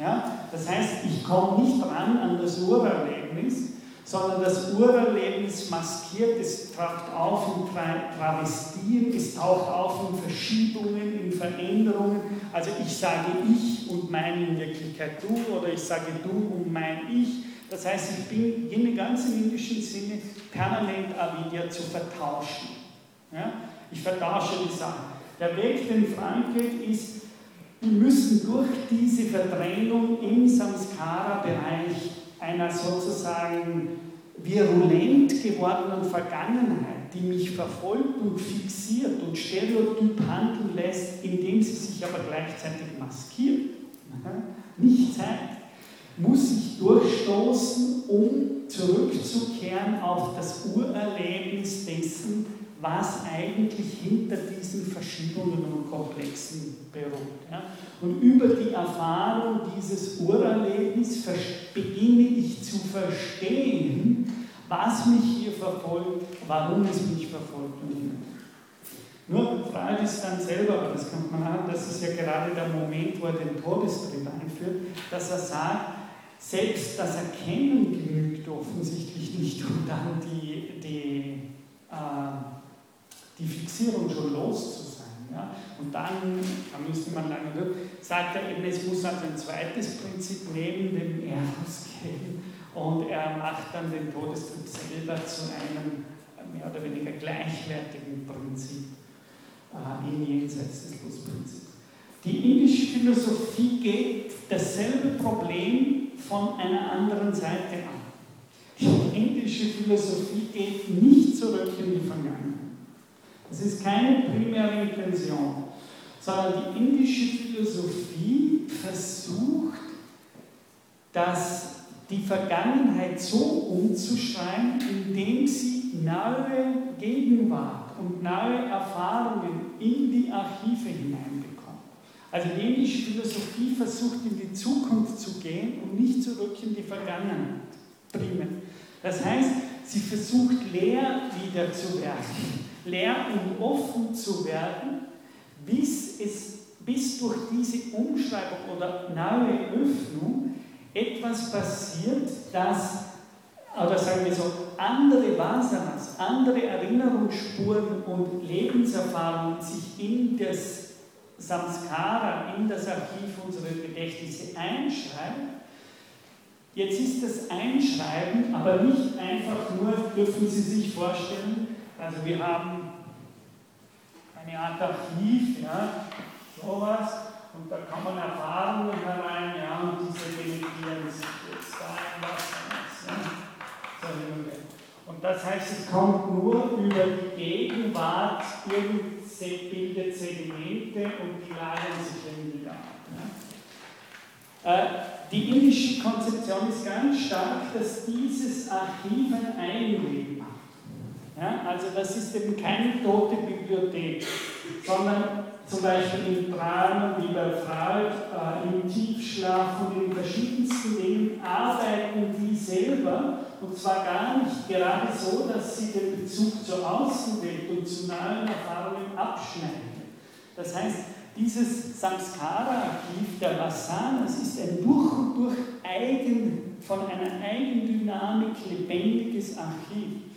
Ja? Das heißt, ich komme nicht ran an das Urerlebnis, sondern das Urerlebnis maskiert, es taucht auf in Travestien, es taucht auf in Verschiebungen, in Veränderungen. Also ich sage ich und meine in Wirklichkeit du oder ich sage du und mein ich. Das heißt, ich bin jene ganz im indischen Sinne permanent Avidya zu vertauschen. Ja? Ich vertausche die Sachen. Der Weg, den Frank geht, ist, wir müssen durch diese Verdrängung im Samskara-Bereich einer sozusagen virulent gewordenen Vergangenheit, die mich verfolgt und fixiert und stereotyp handeln lässt, indem sie sich aber gleichzeitig maskiert, nicht zeigt, muss ich durchstoßen, um zurückzukehren auf das Urerlebnis dessen, was eigentlich hinter diesen Verschiebungen und Komplexen beruht. Ja? Und über die Erfahrung dieses Urerlebnisses beginne ich zu verstehen, was mich hier verfolgt, warum es mich verfolgt und nicht. Nur Freud ist dann selber, aber das kommt man an, das ist ja gerade der Moment, wo er den Todestrieb einführt, dass er sagt, selbst das Erkennen genügt offensichtlich nicht, um dann die, die äh, die Fixierung schon los zu sein. Ja? Und dann, da müsste man lange durch, sagt er eben, es muss also ein zweites Prinzip neben dem Eros geben und er macht dann den Todestrieb selber zu einem mehr oder weniger gleichwertigen Prinzip äh, im Jenseits des Losprinzips. Die indische Philosophie geht dasselbe Problem von einer anderen Seite an. Die indische Philosophie geht nicht zurück in die Vergangenheit. Es ist keine primäre Intention, sondern die indische Philosophie versucht, dass die Vergangenheit so umzuschreiben, indem sie neue Gegenwart und neue Erfahrungen in die Archive hineinbekommt. Also die indische Philosophie versucht in die Zukunft zu gehen und nicht zurück in die Vergangenheit. Primär. Das heißt, sie versucht leer wieder zu werden, und offen zu werden, bis, es, bis durch diese Umschreibung oder neue Öffnung etwas passiert, das, oder sagen wir so, andere Vasanas, andere Erinnerungsspuren und Lebenserfahrungen sich in das Samskara, in das Archiv unserer Gedächtnisse einschreiben. Jetzt ist das Einschreiben aber nicht einfach nur, dürfen Sie sich vorstellen, also wir haben eine Art Archiv, ja, sowas, und da kann man Erfahrungen herein, ja, und diese delegieren sich jetzt da ein was. Ja. Und das heißt, es kommt nur über die Gegenwart, irgend bildet Sedimente und die lagern sich irgendwie da. Ja. Äh, die indische Konzeption ist ganz stark, dass dieses Archiv ein Eigenleben hat. Ja, also das ist eben keine tote Bibliothek, sondern zum Beispiel in Träumen wie bei Freud, äh, im Tiefschlaf und in verschiedensten Dingen arbeiten die selber und zwar gar nicht gerade so, dass sie den Bezug zur Außenwelt und zu neuen Erfahrungen abschneiden. Das heißt, dieses Samskara-Archiv der Vasanas ist ein durch und durch eigen, von einer Eigendynamik lebendiges Archiv.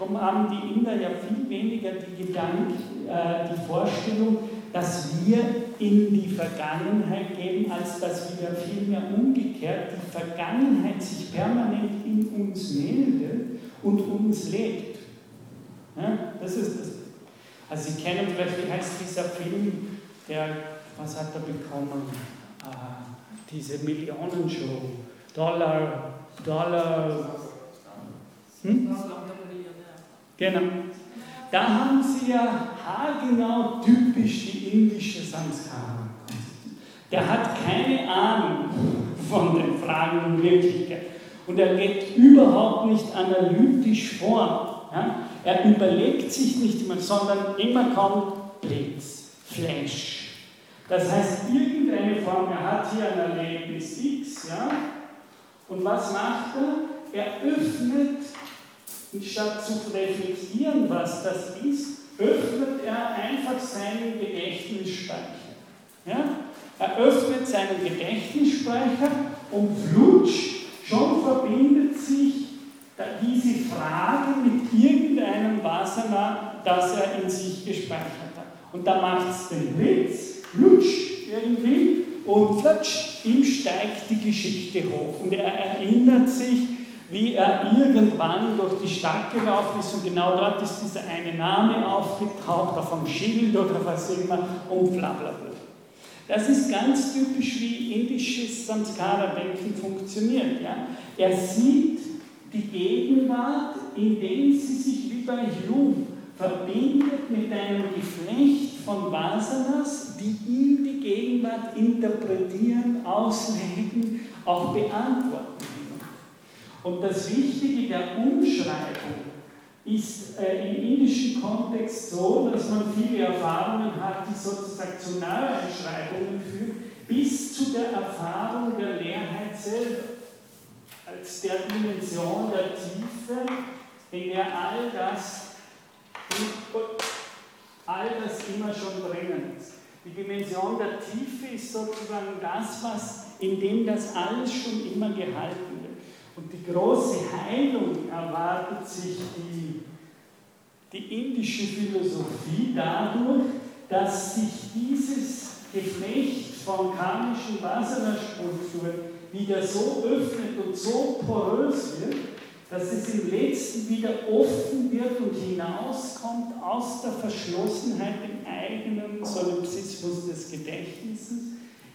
Darum haben die Inder ja viel weniger die Gedanken, äh, die Vorstellung, dass wir in die Vergangenheit gehen, als dass wir vielmehr umgekehrt die Vergangenheit sich permanent in uns meldet und uns lebt. Ja, das ist das. Also Sie kennen vielleicht, wie heißt dieser Film, der, was hat er bekommen? Ah, diese Millionenshow. Dollar, Dollar. Hm? Genau. Da haben Sie ja haargenau typisch die indische Samskara. Der hat keine Ahnung von den Fragen und Wirklichkeit. Und er geht überhaupt nicht analytisch vor. Ja? Er überlegt sich nicht immer, sondern immer kommt Blitz, Flash. Das heißt, irgendeine Form, er hat hier ein Erlebnis X, ja? und was macht er? Er öffnet, statt zu reflektieren, was das ist, öffnet er einfach seinen Gedächtnisspeicher. Ja? Er öffnet seinen Gedächtnisspeicher und flutsch, schon verbindet sich diese Frage mit irgendeinem Vasana, das er in sich gespeichert hat. Und da macht es den Blitz, flutsch irgendwie und flutsch, ihm steigt die Geschichte hoch. Und er erinnert sich, wie er irgendwann durch die Stadt gelaufen ist und genau dort ist dieser eine Name aufgetaucht, auf einem Schild oder was immer und bla bla bla. Das ist ganz typisch, wie indisches Samskara-Denken funktioniert. Ja? Er sieht die Gegenwart, indem sie sich wie bei Hume verbindet mit einem Geflecht von Vasanas, die ihm die Gegenwart interpretieren, auslegen, auch beantworten. Und das Wichtige der Umschreibung ist äh, im indischen Kontext so, dass man viele Erfahrungen hat, die sozusagen zu Neueinschreibungen führen, bis zu der Erfahrung der Leerheit selber, als der Dimension der Tiefe, in der all das, all das immer schon drinnen ist. Die Dimension der Tiefe ist sozusagen das, was, in dem das alles schon immer gehalten. Und die große Heilung erwartet sich die, die indische Philosophie dadurch, dass sich dieses Geflecht von karmischen Vasana-Strukturen wieder so öffnet und so porös wird, dass es im letzten wieder offen wird und hinauskommt aus der Verschlossenheit im eigenen Solipsismus des Gedächtnisses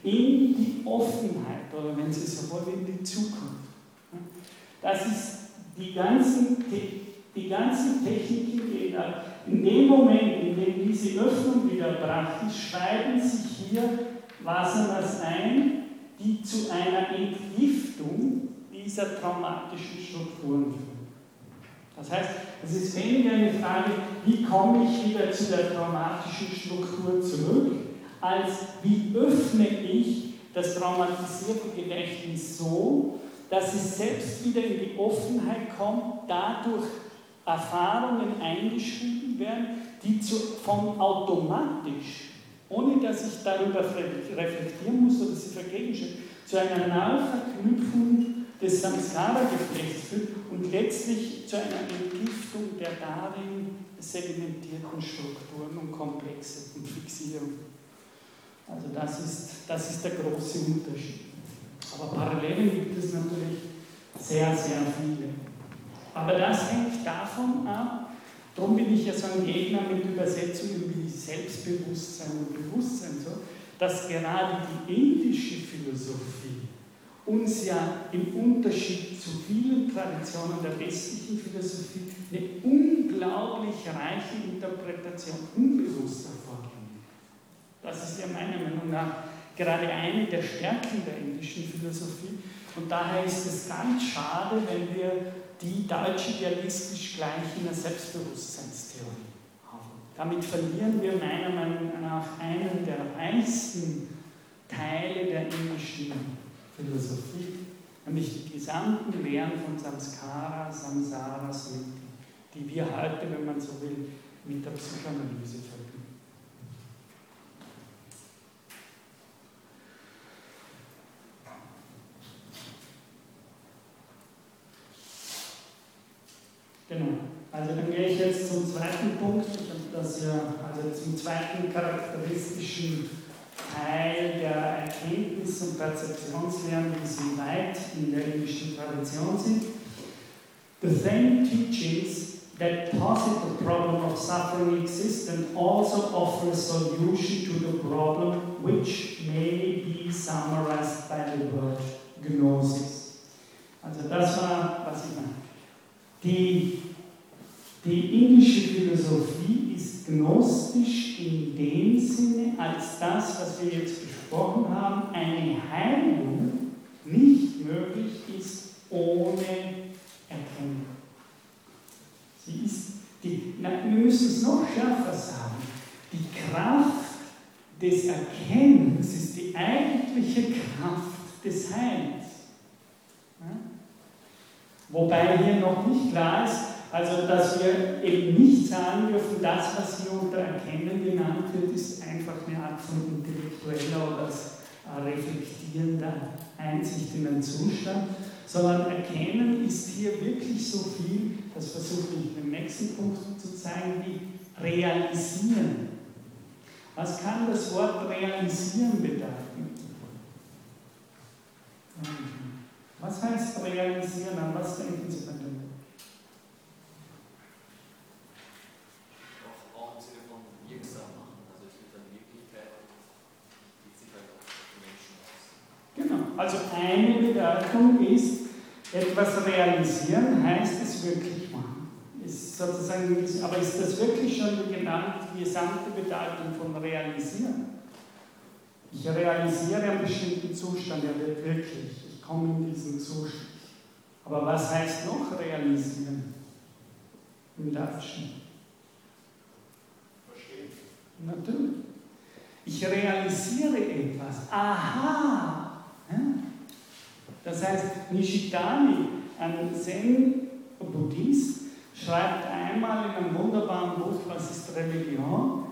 in die Offenheit oder wenn Sie so wollen, in die Zukunft. Das ist die ganzen, die ganzen Techniken gehen ab. In dem Moment, in dem diese Öffnung wieder praktisch, schreiben sich hier Vasanas ein, die zu einer Entgiftung dieser traumatischen Strukturen führen. Das heißt, es ist weniger eine Frage, wie komme ich wieder zu der traumatischen Struktur zurück, als wie öffne ich das traumatisierte Gedächtnis so, dass es selbst wieder in die Offenheit kommt, dadurch Erfahrungen eingeschrieben werden, die zu, von automatisch, ohne dass ich darüber reflektieren muss oder sie vergegenstellen, zu einer Neuverknüpfung des Samskara-Geflechts führt und letztlich zu einer Entgiftung der darin sedimentierten Strukturen und Komplexe und Fixierung. Also das ist, das ist der große Unterschied. Aber Parallelen gibt es natürlich sehr, sehr viele. Aber das hängt davon ab, darum bin ich ja so ein Gegner mit Übersetzungen wie Selbstbewusstsein und Bewusstsein, so, dass gerade die indische Philosophie uns ja im Unterschied zu vielen Traditionen der westlichen Philosophie eine unglaublich reiche Interpretation unbewusster vorgibt. Das ist ja meiner Meinung nach gerade eine der Stärken der indischen Philosophie. Und daher ist es ganz schade, wenn wir die deutsche idealistisch gleich in der Selbstbewusstseinstheorie haben. Damit verlieren wir meiner Meinung nach einen der reichsten Teile der indischen Philosophie, nämlich die gesamten Lehren von Samskara, Samsara, Smriti, die wir heute, wenn man so will, mit der Psychoanalyse verbinden. Genau. Also dann gehe ich jetzt zum zweiten Punkt, das ja, also zum zweiten charakteristischen Teil der Erkenntnis- und Perzeptionslehren, wie sie weit in der indischen Tradition sind. The same teachings that posit the problem of suffering exists and also offer a solution to the problem which may be summarized by the word Gnosis. Also das war, was ich meine. Die, die indische Philosophie ist gnostisch in dem Sinne, als das, was wir jetzt besprochen haben, eine Heilung nicht möglich ist ohne Erkennung. Sie ist die, na, wir müssen es noch schärfer sagen, die Kraft des Erkennens ist die eigentliche Kraft des Heils. Ja? Wobei hier noch nicht klar ist, also dass wir eben nicht sagen dürfen, das, was hier unter Erkennen genannt wird, ist einfach eine Art von intellektueller oder reflektierender Einsicht in den Zustand, sondern Erkennen ist hier wirklich so viel, das versuche ich im nächsten Punkt zu zeigen, wie realisieren. Was kann das Wort realisieren bedeuten? Was heißt realisieren? An was denken Sie bei dem? Auch, im Sinne von wirksam machen. Also es wird dann Wirklichkeit, die sich halt auf die Menschen aus. Genau. Also eine Bedeutung ist, etwas realisieren heißt es wirklich machen. Ist sozusagen, aber ist das wirklich schon die gesamte Bedeutung von realisieren? Ich realisiere einen bestimmten Zustand, der wird wirklich komme in diesen Zustand. Aber was heißt noch realisieren im Deutschen? Verstehen. Natürlich. Ich realisiere etwas. Aha! Das heißt, Nishitani, ein Zen-Buddhist, schreibt einmal in einem wunderbaren Buch, was ist Religion?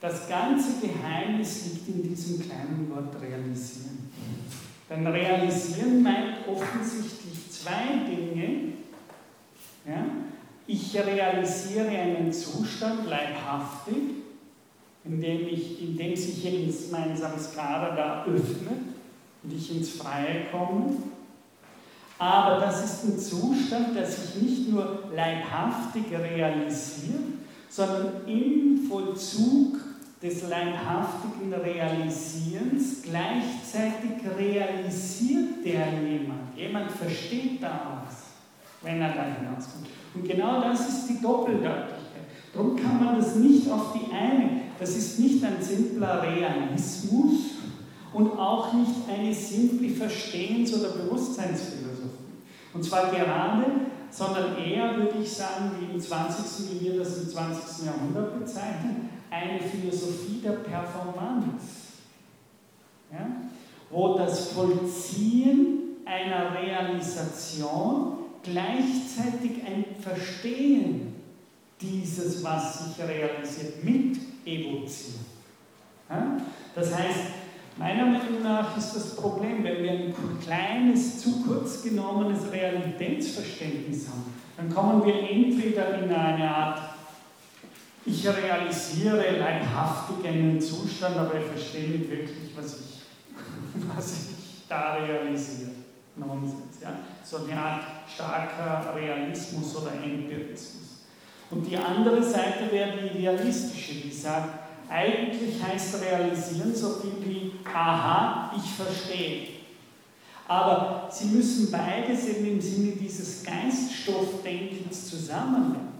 Das ganze Geheimnis liegt in diesem kleinen Wort realisieren. Denn realisieren meint offensichtlich zwei Dinge. Ja? Ich realisiere einen Zustand leibhaftig, in dem, ich, in dem sich mein Samskara da öffnet und ich ins Freie komme. Aber das ist ein Zustand, der sich nicht nur leibhaftig realisiert, sondern im Vollzug des leibhaftigen Realisierens, gleichzeitig realisiert der jemand. Jemand versteht daraus, wenn er da hinauskommt. Und genau das ist die Doppeldeutigkeit. Darum kann man das nicht auf die eine. Das ist nicht ein simpler Realismus und auch nicht eine simple Verstehens- oder Bewusstseinsphilosophie. Und zwar gerade, sondern eher, würde ich sagen, wie im 20., wie wir das im 20. Jahrhundert bezeichnen, eine Philosophie der Performance. Ja? Wo das Vollziehen einer Realisation gleichzeitig ein Verstehen dieses, was sich realisiert, mit evoziert. Ja? Das heißt, Meiner Meinung nach ist das Problem, wenn wir ein kleines, zu kurz genommenes Realitätsverständnis haben, dann kommen wir entweder in eine Art, ich realisiere leibhaftig einen Zustand, aber ich verstehe nicht wirklich, was ich, was ich da realisiere. Nonsens. Ja? So eine Art starker Realismus oder Empirismus. Und die andere Seite wäre die idealistische, die sagt, eigentlich heißt realisieren so viel wie, aha, ich verstehe. Aber sie müssen beides eben im Sinne dieses Geiststoffdenkens zusammenlenken.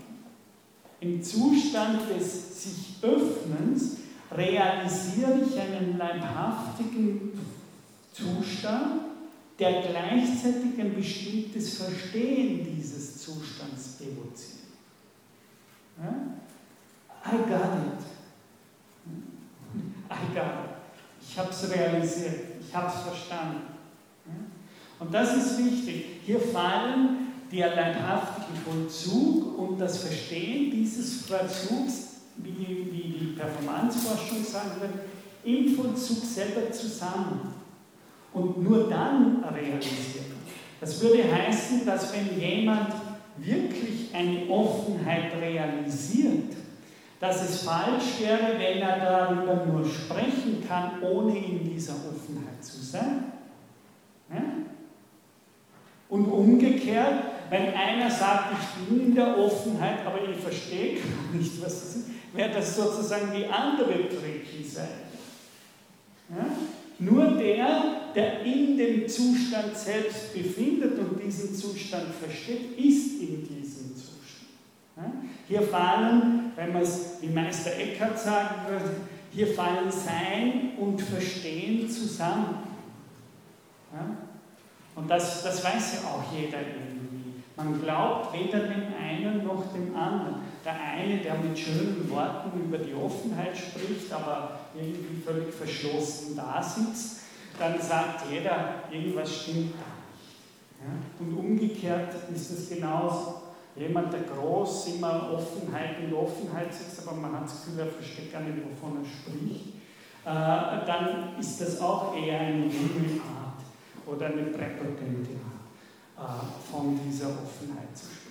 Im Zustand des sich Öffnens realisiere ich einen leibhaftigen Zustand, der gleichzeitig ein bestimmtes Verstehen dieses Zustands evoziert. Ja? I got it. Egal, ich habe es realisiert, ich habe es verstanden. Und das ist wichtig. Hier fallen der leibhaftige Vollzug und das Verstehen dieses Vollzugs, wie, wie die Performanceforschung sagen wird, im Vollzug selber zusammen und nur dann realisieren. Das würde heißen, dass wenn jemand wirklich eine Offenheit realisiert, dass es falsch wäre, wenn er darüber nur sprechen kann, ohne in dieser Offenheit zu sein. Ja? Und umgekehrt, wenn einer sagt, ich bin in der Offenheit, aber ich verstehe nicht, was das ist, wäre das sozusagen die andere tricky Seite. Ja? Nur der, der in dem Zustand selbst befindet und diesen Zustand versteht, ist in diesem. Hier fallen, wenn man es wie Meister Eckhart sagen würde, hier fallen Sein und Verstehen zusammen. Ja? Und das, das weiß ja auch jeder irgendwie. Man glaubt weder dem einen noch dem anderen. Der eine, der mit schönen Worten über die Offenheit spricht, aber irgendwie völlig verschlossen da sitzt, dann sagt jeder, irgendwas stimmt da nicht. Ja? Und umgekehrt ist es genauso. Jemand, der groß immer Offenheit in Offenheit sitzt, aber man hat das Gefühl, er versteht gar nicht, wovon er spricht, äh, dann ist das auch eher eine junge oder eine präpotente Art, äh, von dieser Offenheit zu sprechen.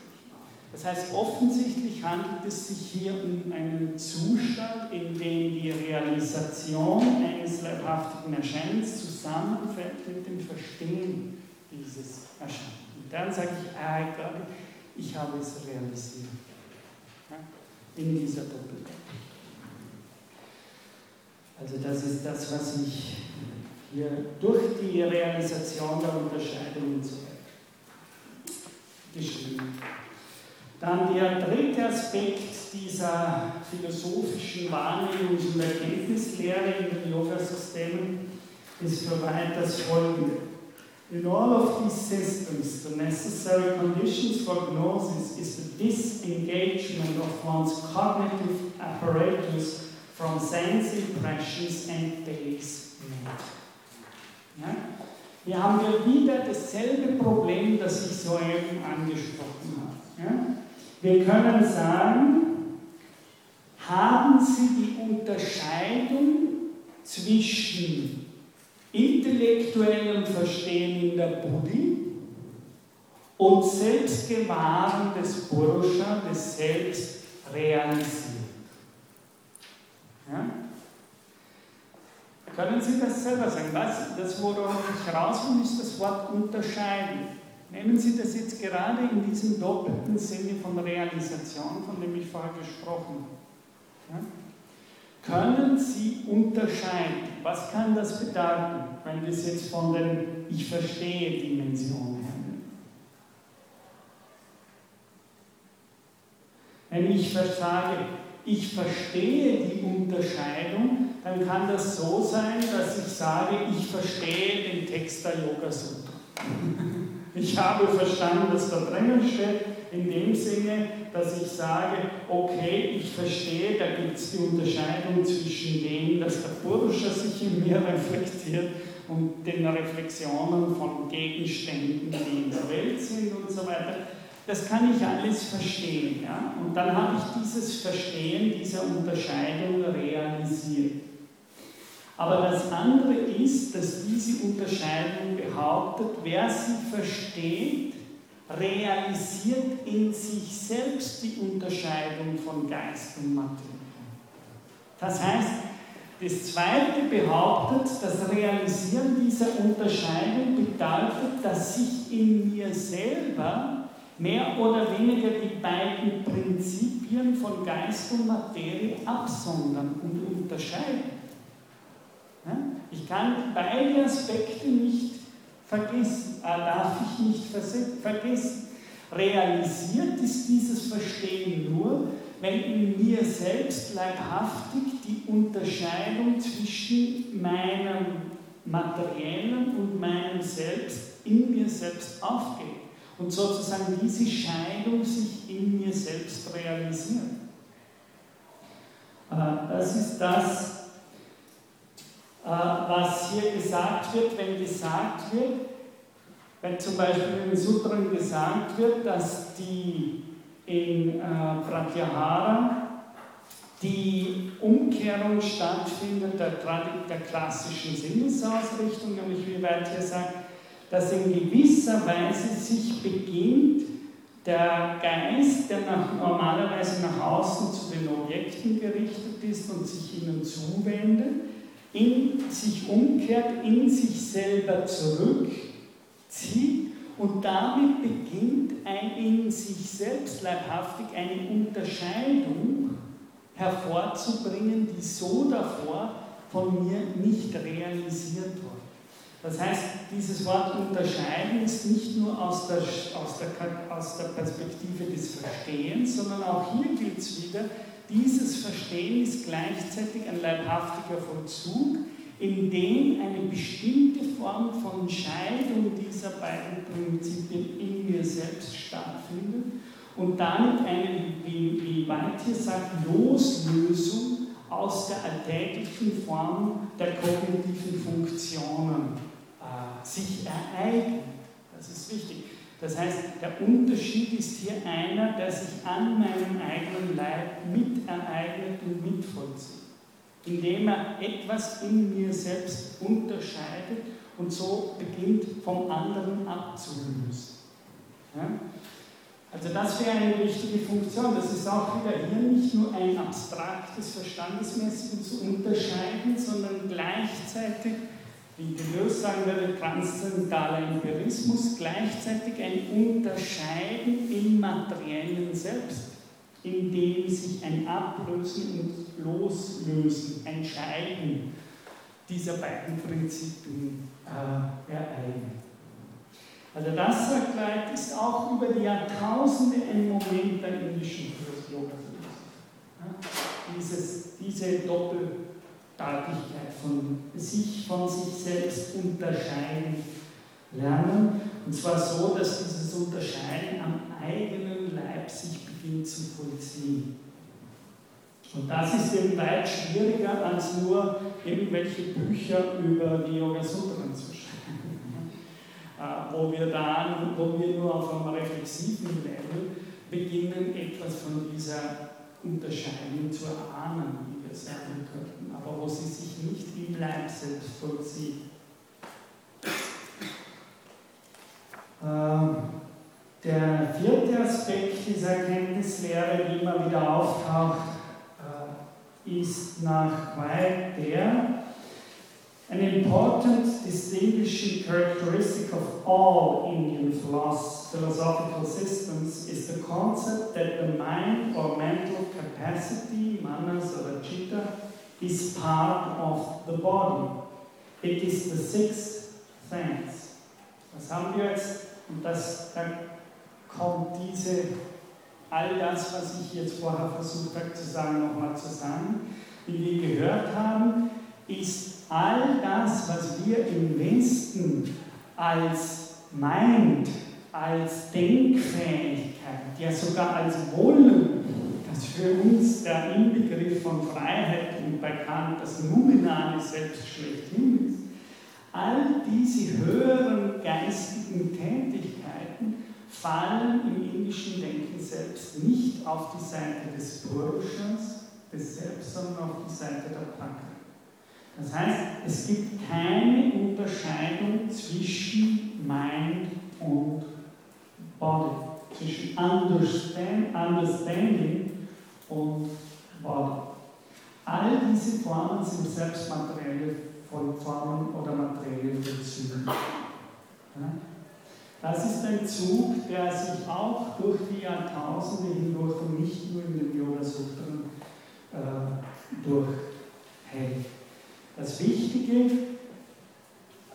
Das heißt, offensichtlich handelt es sich hier um einen Zustand, in dem die Realisation eines leibhaftigen Erscheinens zusammenfällt mit dem Verstehen dieses Erscheinens. Und dann sage ich, ah, I got it ich habe es realisiert. In dieser Doppelung. Also das ist das, was ich hier durch die Realisation der Unterscheidung und so weiter geschrieben Dann der dritte Aspekt dieser philosophischen Wahrnehmungs- und Erkenntnislehre in den Yoga-Systemen ist für weit das folgende. In all of these systems, the necessary conditions for gnosis is the disengagement of one's cognitive apparatus from sense impressions and base ja? Hier haben wir wieder dasselbe Problem, das ich soeben angesprochen habe. Ja? Wir können sagen, haben Sie die Unterscheidung zwischen intellektuellem Verstehen in der Buddhi und Selbstgewahren des Purusha, des Selbstrealisierten. Ja? Können Sie das selber sagen? Was, das, worauf ich raus will, ist das Wort unterscheiden. Nehmen Sie das jetzt gerade in diesem doppelten Sinne von Realisation, von dem ich vorher gesprochen habe. Ja? können Sie unterscheiden. Was kann das bedeuten, wenn wir es jetzt von den Ich verstehe Dimensionen her Wenn ich sage, ich verstehe die Unterscheidung, dann kann das so sein, dass ich sage, ich verstehe den Text der Yoga Sutra. Ich habe verstanden, was da drinnen steht, in dem Sinne, dass ich sage, okay, ich verstehe, da gibt es die Unterscheidung zwischen dem, dass der Purusha sich in mir reflektiert und den Reflexionen von Gegenständen, die in der Welt sind und so weiter. Das kann ich alles verstehen. Ja? Und dann habe ich dieses Verstehen dieser Unterscheidung realisiert. Aber das andere ist, dass diese Unterscheidung behauptet, wer sie versteht, realisiert in sich selbst die Unterscheidung von Geist und Materie. Das heißt, das zweite behauptet, das Realisieren dieser Unterscheidung bedeutet, dass sich in mir selber mehr oder weniger die beiden Prinzipien von Geist und Materie absondern und unterscheiden. Ich kann beide Aspekte nicht vergessen, äh, darf ich nicht vergessen. Realisiert ist dieses Verstehen nur, wenn in mir selbst leibhaftig die Unterscheidung zwischen meinem materiellen und meinem Selbst in mir selbst aufgeht und sozusagen diese Scheidung sich in mir selbst realisiert. Das ist das, was hier gesagt wird, wenn gesagt wird, wenn zum Beispiel in den Sutren gesagt wird, dass die in äh, Pratyahara die Umkehrung stattfindet der, der klassischen Sinnesausrichtung, nämlich wie weit hier sagt, dass in gewisser Weise sich beginnt, der Geist, der nach, normalerweise nach außen zu den Objekten gerichtet ist und sich ihnen zuwendet, in sich umkehrt, in sich selber zurückzieht und damit beginnt ein in sich selbst leibhaftig eine Unterscheidung hervorzubringen, die so davor von mir nicht realisiert wurde. Das heißt, dieses Wort unterscheiden ist nicht nur aus der, aus der, aus der Perspektive des Verstehens, sondern auch hier gilt es wieder, dieses Verstehen ist gleichzeitig ein leibhaftiger Vollzug, in dem eine bestimmte Form von Scheidung dieser beiden Prinzipien in mir selbst stattfindet und damit eine, wie, wie White hier sagt, Loslösung aus der alltäglichen Form der kognitiven Funktionen äh, sich ereignet. Das ist wichtig. Das heißt, der Unterschied ist hier einer, der sich an meinem eigenen Leib mitereignet und mitvollzieht, indem er etwas in mir selbst unterscheidet und so beginnt vom anderen abzulösen. Ja? Also das wäre eine wichtige Funktion. Das ist auch wieder hier nicht nur ein abstraktes Verstandesmäßiges zu unterscheiden, sondern gleichzeitig wie Deleuze sagen würde, transzendentaler Empirismus, gleichzeitig ein Unterscheiden im materiellen Selbst, in dem sich ein Ablösen und Loslösen, ein Scheiden dieser beiden Prinzipien äh, ereignet. Also das, sagt Leit, ist auch über die Jahrtausende ein Moment der indischen Philosophie. Dieses, diese Doppel- Staatlichkeit von sich von sich selbst unterscheiden lernen. Und zwar so, dass dieses Unterscheiden am eigenen Leib sich beginnt zu vollziehen. Und das ist eben weit schwieriger, als nur irgendwelche Bücher über die Yoga Sutren zu schreiben, äh, wo wir dann, wo wir nur auf einem reflexiven Level beginnen, etwas von dieser Unterscheidung zu erahnen, wie wir sagen könnten aber wo sie sich nicht im Leib selbst vollzieht. Ähm, der vierte Aspekt dieser Erkenntnislehre, die immer wieder auftaucht, äh, ist nach White der, An important distinguishing characteristic of all Indian philosophical systems is the concept that the mind or mental capacity, manas or chitta, is part of the body. It is the sixth sense. Was haben wir jetzt? Und das, da kommt diese all das, was ich jetzt vorher versucht habe zu sagen, nochmal zusammen. Wie wir gehört haben, ist all das, was wir im Westen als Mind, als Denkfähigkeit, ja sogar als das für uns der Inbegriff von Freiheit und bei Kant das nominale Selbst schlechthin ist, all diese höheren geistigen Tätigkeiten fallen im indischen Denken selbst nicht auf die Seite des Purushas, des Selbst, sondern auf die Seite der Prakriti. Das heißt, es gibt keine Unterscheidung zwischen Mind und Body, zwischen understand, Understanding und Body. All diese Formen sind selbst materielle Formen oder materielle Bezüge. Das ist ein Zug, der sich auch durch die Jahrtausende hindurch und nicht nur in den Yoga-Sutren äh, durchhält. Das Wichtige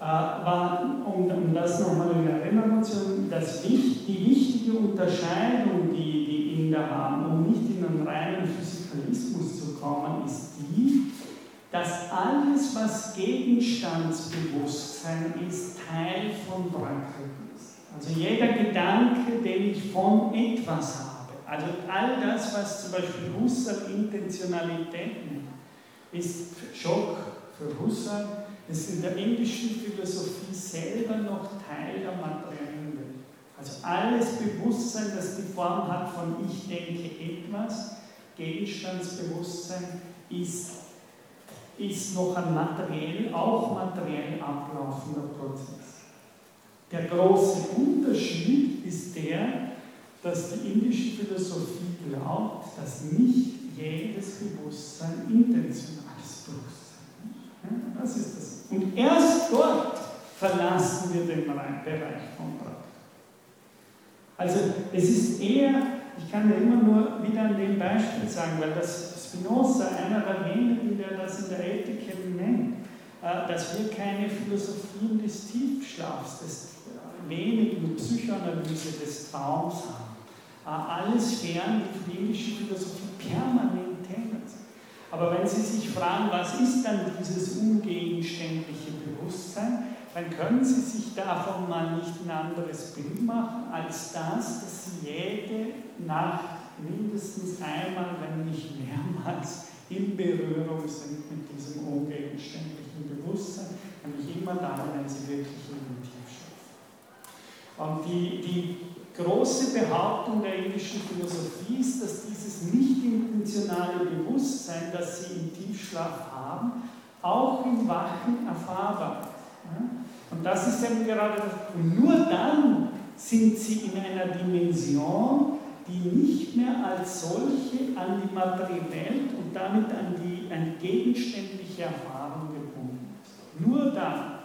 war, um, um das nochmal in Erinnerung zu haben, das, die wichtige Unterscheidung, die die Inder haben, um nicht in einen reinen Physikalismus zu kommen, ist die, dass alles, was Gegenstandsbewusstsein ist, Teil von Prakriti ist. Also jeder Gedanke, den ich von etwas habe, also all das, was zum Beispiel Husserl Intentionalität nennt, ist Schock, für Husserl ist in der indischen Philosophie selber noch Teil der materiellen Welt. Also alles Bewusstsein, das die Form hat von ich denke etwas, Gegenstandsbewusstsein, ist, ist noch ein materiell, auch materiell ablaufender Prozess. Der große Unterschied ist der, dass die indische Philosophie glaubt, dass nicht jedes Bewusstsein intentionales Bewusstsein das ist das. Und erst dort verlassen wir den Bereich von Praktik. Also es ist eher, ich kann ja immer nur wieder an dem Beispiel sagen, weil das Spinoza, einer der wenigen, der das in der Ethik nennt, äh, dass wir keine Philosophien des Tiefschlafs, des wenigen Psychoanalyse des Traums haben. Äh, alles fern, die indische Philosophie permanent. Aber wenn Sie sich fragen, was ist dann dieses ungegenständliche Bewusstsein, dann können Sie sich davon mal nicht ein anderes Bild machen, als das, dass Sie jede Nacht mindestens einmal, wenn nicht mehrmals, in Berührung sind mit diesem ungegenständlichen Bewusstsein, nämlich immer dann, wenn Sie wirklich in den Tiefschlaf. Und die, die große Behauptung der indischen Philosophie ist, dass dieses nicht intentionale Bewusstsein, das sie im Tiefschlaf haben, auch im Wachen erfahrbar ist. Und das ist eben gerade das. Und nur dann sind sie in einer Dimension, die nicht mehr als solche an die materielle Welt und damit an die, an die gegenständliche Erfahrung gebunden ist. Nur dann.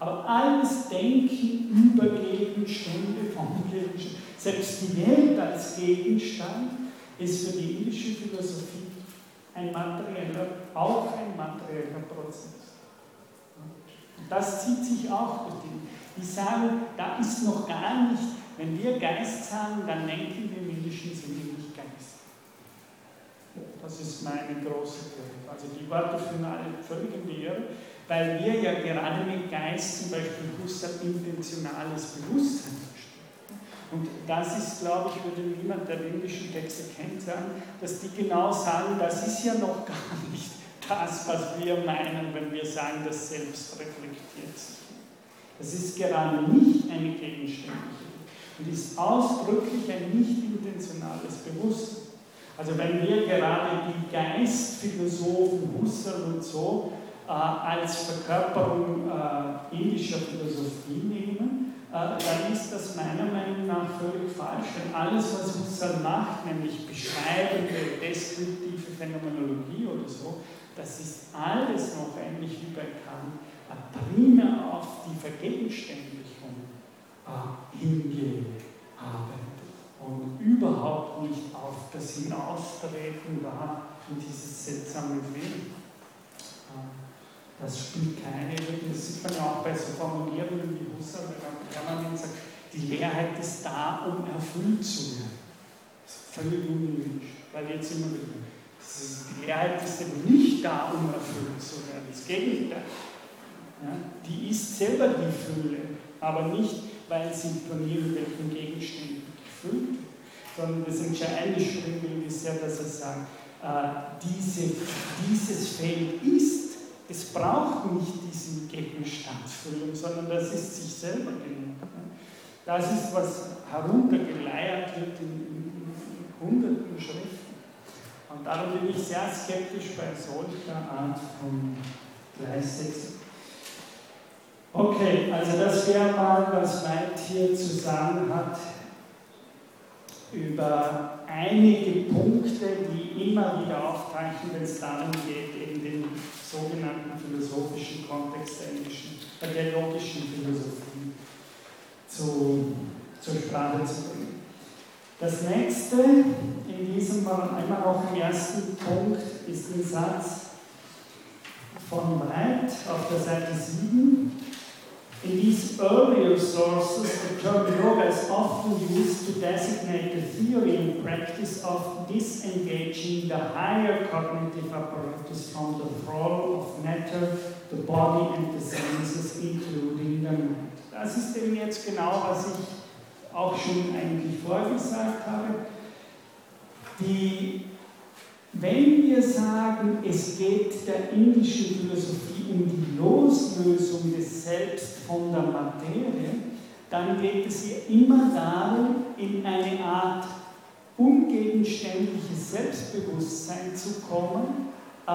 Aber alles Denken über Gegenstände, von Gegenständen, selbst die Welt als Gegenstand, ist für die indische Philosophie ein materieller, auch ein materieller Prozess. Und das zieht sich auch durch die. Die sagen, da ist noch gar nicht, wenn wir Geist sagen, dann denken wir im indischen Sinne nicht Geist. Das ist meine große Theorie. Also die Worte führen alle völlig in die Irre weil wir ja gerade mit Geist zum Beispiel Husserl intentionales Bewusstsein verstehen. Und das ist, glaube ich, würde niemand, der indischen Texte kennt, sagen, dass die genau sagen, das ist ja noch gar nicht das, was wir meinen, wenn wir sagen, das Selbst reflektiert sich. Das ist gerade nicht eine gegenständliche und ist ausdrücklich ein nicht intentionales Bewusstsein. Also wenn wir gerade die Geistphilosophen Husserl und so als Verkörperung äh, indischer Philosophie nehmen, äh, dann ist das meiner Meinung nach völlig falsch. Denn alles, was Husserl macht, nämlich beschreibende, deskriptive Phänomenologie oder so, das ist alles noch ähnlich wie bei Kant, primär auf die Vergegenständlichung hingearbeitet und überhaupt nicht auf das Hinaustreten da in dieses seltsame Leben. Das spielt keine Rolle. Das sieht man ja auch bei so Formulierungen wie Husserl, der permanent sagt, die Leerheit ist da, um erfüllt zu werden. völlig unwünscht. Weil jetzt immer wieder, die Leerheit ist eben nicht da, um erfüllt zu werden. Das Gegenteil. Ja, die ist selber die Fülle, aber nicht, weil sie von irgendwelchen Gegenständen gefüllt wird, sondern das entscheidende Springbild ist ja, dass er sagt, äh, diese, dieses Feld ist, es braucht nicht diesen Gegenstandsfüllung, sondern das ist sich selber genug. Das ist, was heruntergeleiert wird in, in, in hunderten Schriften. Und darum bin ich sehr skeptisch bei solcher Art von Gleichsetzung. Okay, also das wäre mal, was Weit hier zu sagen hat über einige Punkte, die immer wieder auftauchen, wenn es darum geht, den sogenannten philosophischen Kontext der, englischen, der logischen Philosophie zu, zur Sprache zu bringen. Das nächste in diesem einmal auch im ersten Punkt ist ein Satz von Wright auf der Seite 7. In these earlier sources, the term yoga is often used to designate the theory and practice of disengaging the higher cognitive apparatus from the thrall of matter, the body and the senses, including the mind. Das ist eben jetzt genau, was ich auch schon eigentlich vorgesagt habe. Die wenn wir sagen, es geht der indischen Philosophie um die Loslösung des Selbst von der Materie, dann geht es ihr immer darum, in eine Art ungegenständliches Selbstbewusstsein zu kommen, äh,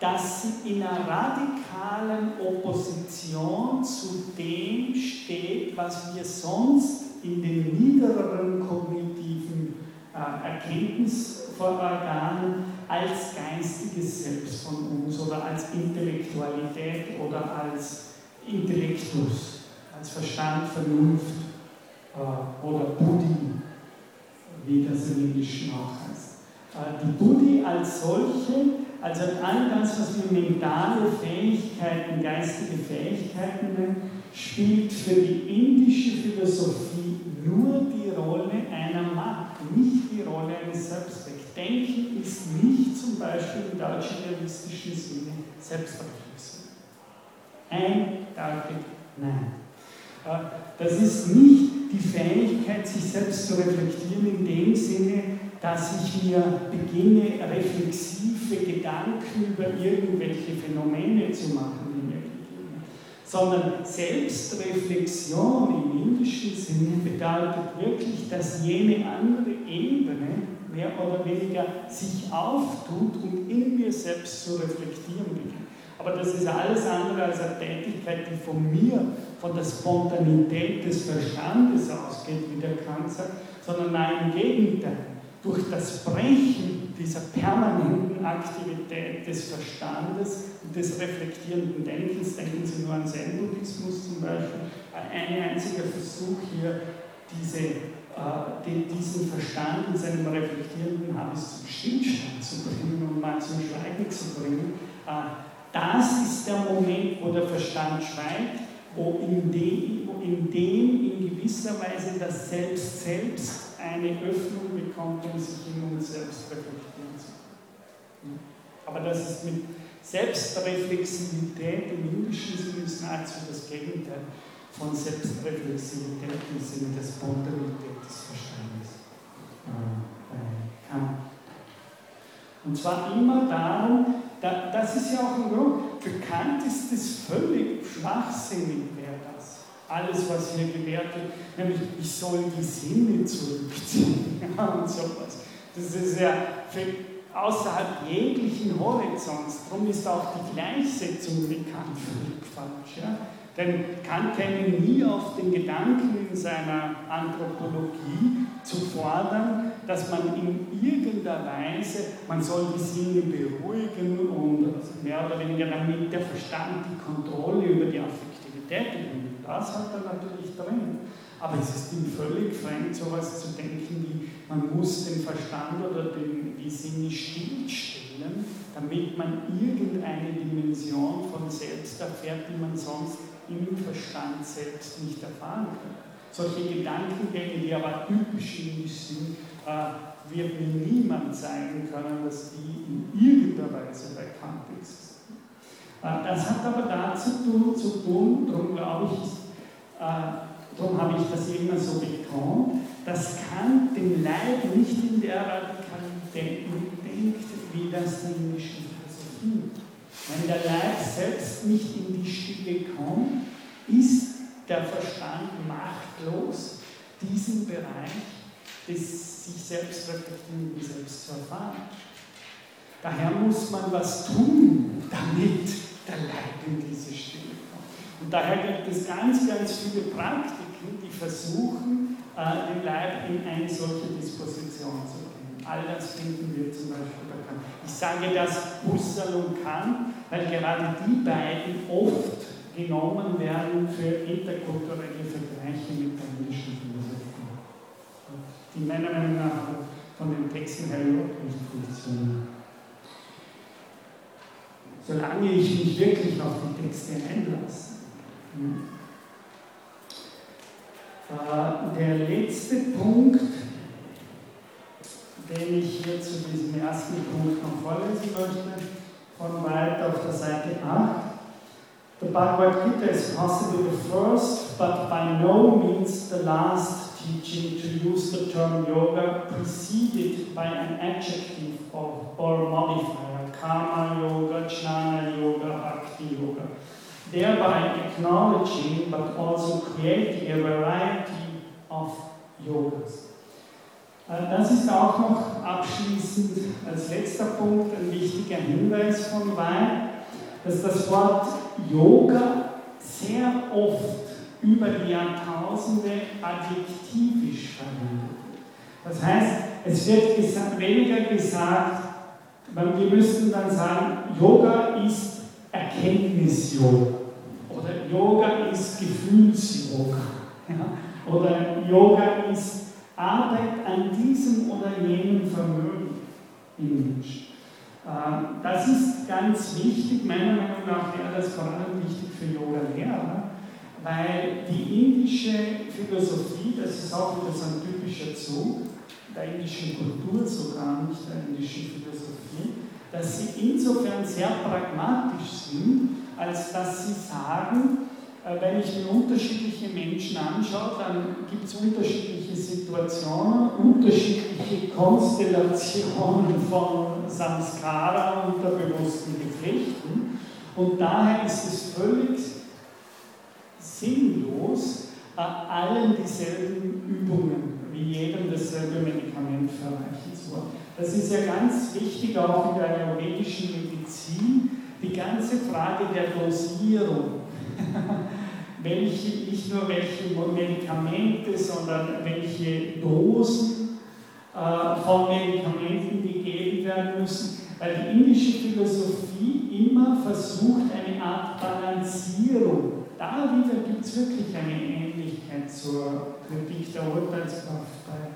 dass sie in einer radikalen Opposition zu dem steht, was wir sonst in den niederen kognitiven äh, Erkenntnisorganen als geistiges Selbst von uns oder als Intellektualität oder als Intellektus, als Verstand, Vernunft äh, oder Buddhi, wie das im Indischen auch heißt. Äh, die Buddhi als solche, also all das, was wir mentale Fähigkeiten, geistige Fähigkeiten nennen, spielt für die indische Philosophie nur die Rolle einer Macht, nicht die Rolle eines Selbstzwecks. Denken ist nicht zum Beispiel im deutschen realistischen Sinne Selbstreflexion. Eindeutig nein. Äh, das ist nicht die Fähigkeit, sich selbst zu reflektieren in dem Sinne, dass ich mir beginne, reflexive Gedanken über irgendwelche Phänomene zu machen, die mir begegnen. Sondern Selbstreflexion im indischen Sinne bedeutet wirklich, dass jene andere Ebene mehr oder weniger sich auftut und in mir selbst zu reflektieren beginnt. Aber das ist alles andere als eine Tätigkeit, die von mir, von der Spontanität des Verstandes ausgeht, wie der Kant sagt, sondern nein, im Gegenteil. Durch das Brechen dieser permanenten Aktivität des Verstandes und des reflektierenden Denkens, denken Sie nur an Zen-Buddhismus zum Beispiel, ein einziger Versuch hier, diese äh, diesen Verstand in seinem reflektierenden Habes zum Stillstand zu bringen und mal zum Schweigen zu bringen, äh, das ist der Moment, wo der Verstand schweigt, wo in dem, in, dem in gewisser Weise das Selbst selbst eine Öffnung bekommt, um sich in uns selbst reflektieren zu können. Aber das ist mit Selbstreflexivität im indischen Sinne nahezu das Gegenteil von Selbstreflexivität im Sinne der Spontanität des Verstandes äh, Und zwar immer darum, da, das ist ja auch ein Grund, für Kant ist es völlig schwachsinnig, wäre das. Alles, was hier gewährt wird, nämlich ich soll die Sinne zurückziehen und sowas. Das ist ja für außerhalb jeglichen Horizonts. Darum ist auch die Gleichsetzung mit Kant völlig falsch. Ja? Denn Kant käme nie auf den Gedanken in seiner Anthropologie zu fordern, dass man in irgendeiner Weise, man soll die Sinne beruhigen und mehr oder weniger damit der Verstand die Kontrolle über die Affektivität übernimmt. Das hat er natürlich drin. Aber es ist ihm völlig fremd, so etwas zu denken, wie man muss den Verstand oder den, die Sinne stillstellen, damit man irgendeine Dimension von Selbst erfährt, die man sonst im Verstand selbst nicht erfahren können. Solche Gedankengänge, die aber typisch indisch sind, äh, wird mir niemand zeigen können, dass die in irgendeiner Weise bekannt ist. Äh, das hat aber dazu zu tun, darum glaube ich, äh, darum habe ich das immer so betont, dass Kant den Leib nicht in der Radikalität denkt, wie das die indische Philosophie. Wenn der Leib selbst nicht in die Stille kommt, ist der Verstand machtlos, diesen Bereich des sich selbst reflektierenden Selbst zu erfahren. Daher muss man was tun, damit der Leib in diese Stille kommt. Und daher gibt es ganz, ganz viele Praktiken, die versuchen, äh, den Leib in eine solche Disposition zu bringen. All das finden wir zum Beispiel bei Kant. Ich sage das Husserl und Kant, weil gerade die beiden oft genommen werden für interkulturelle Vergleiche mit der indischen Philosophie. Die meiner Meinung nach von den Texten her überhaupt nicht funktionieren. Solange ich mich wirklich auf die Texte einlasse. Äh, der letzte Punkt, den ich hier zu diesem ersten Punkt noch vorlesen möchte, auf der Seite 8. The Bhagavad Gita is possibly the first, but by no means the last teaching to use the term yoga preceded by an adjective or, or modifier, karma yoga, jnana yoga, bhakti yoga, thereby acknowledging but also creating a variety of yogas. Äh, das ist auch noch abschließend als letzter Punkt ein wichtiger Hinweis von Weil, dass das Wort Yoga sehr oft über die Jahrtausende adjektivisch verwendet wird. Das heißt, es wird gesagt, weniger gesagt, wir müssten dann sagen, Yoga ist Erkenntnis-Yoga oder Yoga ist Gefühls-Yoga ja? oder Yoga ist Arbeit an diesem oder jenem Vermögen im Menschen. Ähm, das ist ganz wichtig, meiner Meinung nach wäre das vor allem wichtig für Yoga-Lehrer, weil die indische Philosophie, das ist auch wieder so ein typischer Zug der indischen Kultur, sogar nicht der indischen Philosophie, dass sie insofern sehr pragmatisch sind, als dass sie sagen, wenn ich mir unterschiedliche Menschen anschaue, dann gibt es unterschiedliche Situationen, unterschiedliche Konstellationen von Samskara und der bewussten Geflechten. Und daher ist es völlig sinnlos, äh, allen dieselben Übungen wie jedem dasselbe Medikament verreichen zu wollen. Das ist ja ganz wichtig auch in der ayurvedischen Medizin, die ganze Frage der Dosierung. welche, nicht nur welche Medikamente, sondern welche Dosen äh, von Medikamenten gegeben werden müssen, weil die indische Philosophie immer versucht, eine Art Balancierung. Da wieder gibt es wirklich eine Ähnlichkeit zur Kritik der Urteilskraft bei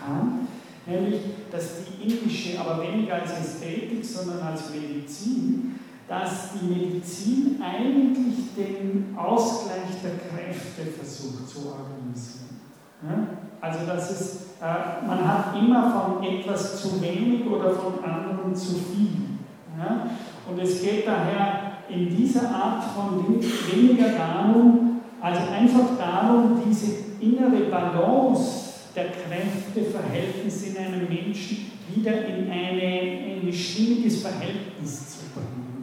Kant, nämlich, dass die indische, aber weniger als Ästhetik, sondern als Medizin, dass die Medizin eigentlich den Ausgleich der Kräfte versucht zu organisieren. Ja? Also das ist, äh, man hat immer von etwas zu wenig oder von anderen zu viel. Ja? Und es geht daher in dieser Art von weniger darum, also einfach darum, diese innere Balance der Kräfteverhältnisse in einem Menschen wieder in eine, ein stimmiges Verhältnis zu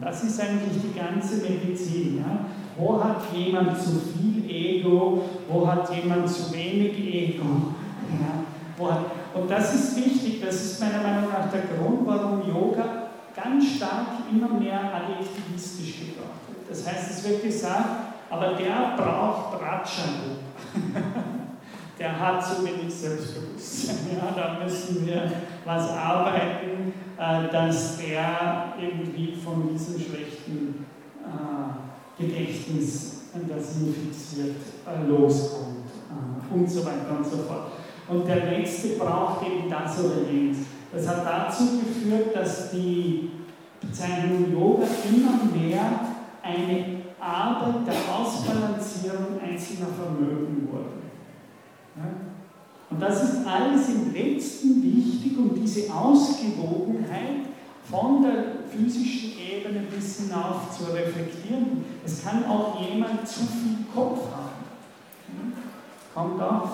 das ist eigentlich die ganze Medizin. Ja? Wo hat jemand zu viel Ego? Wo hat jemand zu wenig Ego? Ja? Und das ist wichtig, das ist meiner Meinung nach der Grund, warum Yoga ganz stark immer mehr adjektivistisch gebraucht wird. Das heißt, es wird gesagt, aber der braucht Ratschangu. der hat zu wenig Selbstbewusstsein. Ja, da müssen wir was arbeiten, äh, dass der irgendwie von diesem schlechten äh, Gedächtnis, das ihn fixiert, äh, loskommt und so weiter und so fort. Und der Nächste braucht eben das oder jenes. Das hat dazu geführt, dass die Bezeichnung Yoga immer mehr eine Arbeit der Ausbalancierung einzelner Vermögen wurde. Und Und das ist alles im letzten wichtig, um diese Ausgewogenheit von der physischen Ebene bis hinauf zu reflektieren. Es kann auch jemand zu viel Kopf haben. Kommt auch.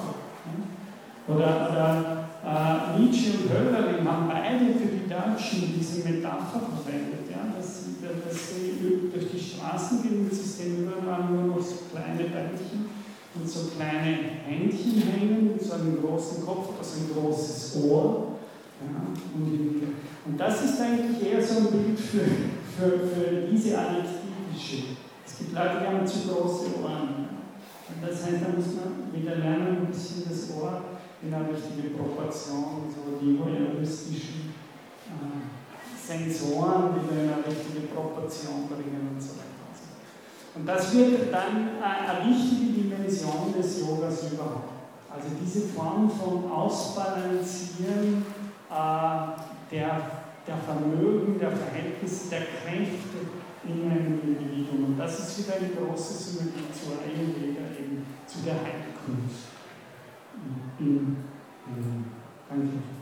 Oder, oder äh, Nietzsche und Hölderlin haben beide für die Deutschen diese Metapher verwendet, ja, dass, dass sie durch die Straßen gehen, es ist überall nur noch so kleine Beinchen und so kleine Händchen hängen, so einen großen Kopf, also ein großes Ohr. Ja, und, und, das ist eigentlich eher so ein Bild für, für, für diese adjektivische. Es gibt Leute, die haben zu große Ohren. Und das heißt, da muss man wieder lernen, ein bisschen das Ohr in eine richtige Proportion, so die voyeuristischen äh, Sensoren wieder in eine richtige Proportion bringen und so weiter. Und das wird dann eine wichtige Dimension des Yogas überhaupt. Also diese Form von Ausbalancieren äh, der, der Vermögen, der Verhältnisse, der Kräfte in einem Individuum. Und das ist wieder eine große Synergie zur Ayurveda, eben zu der Heilkunst. In, in, in, danke.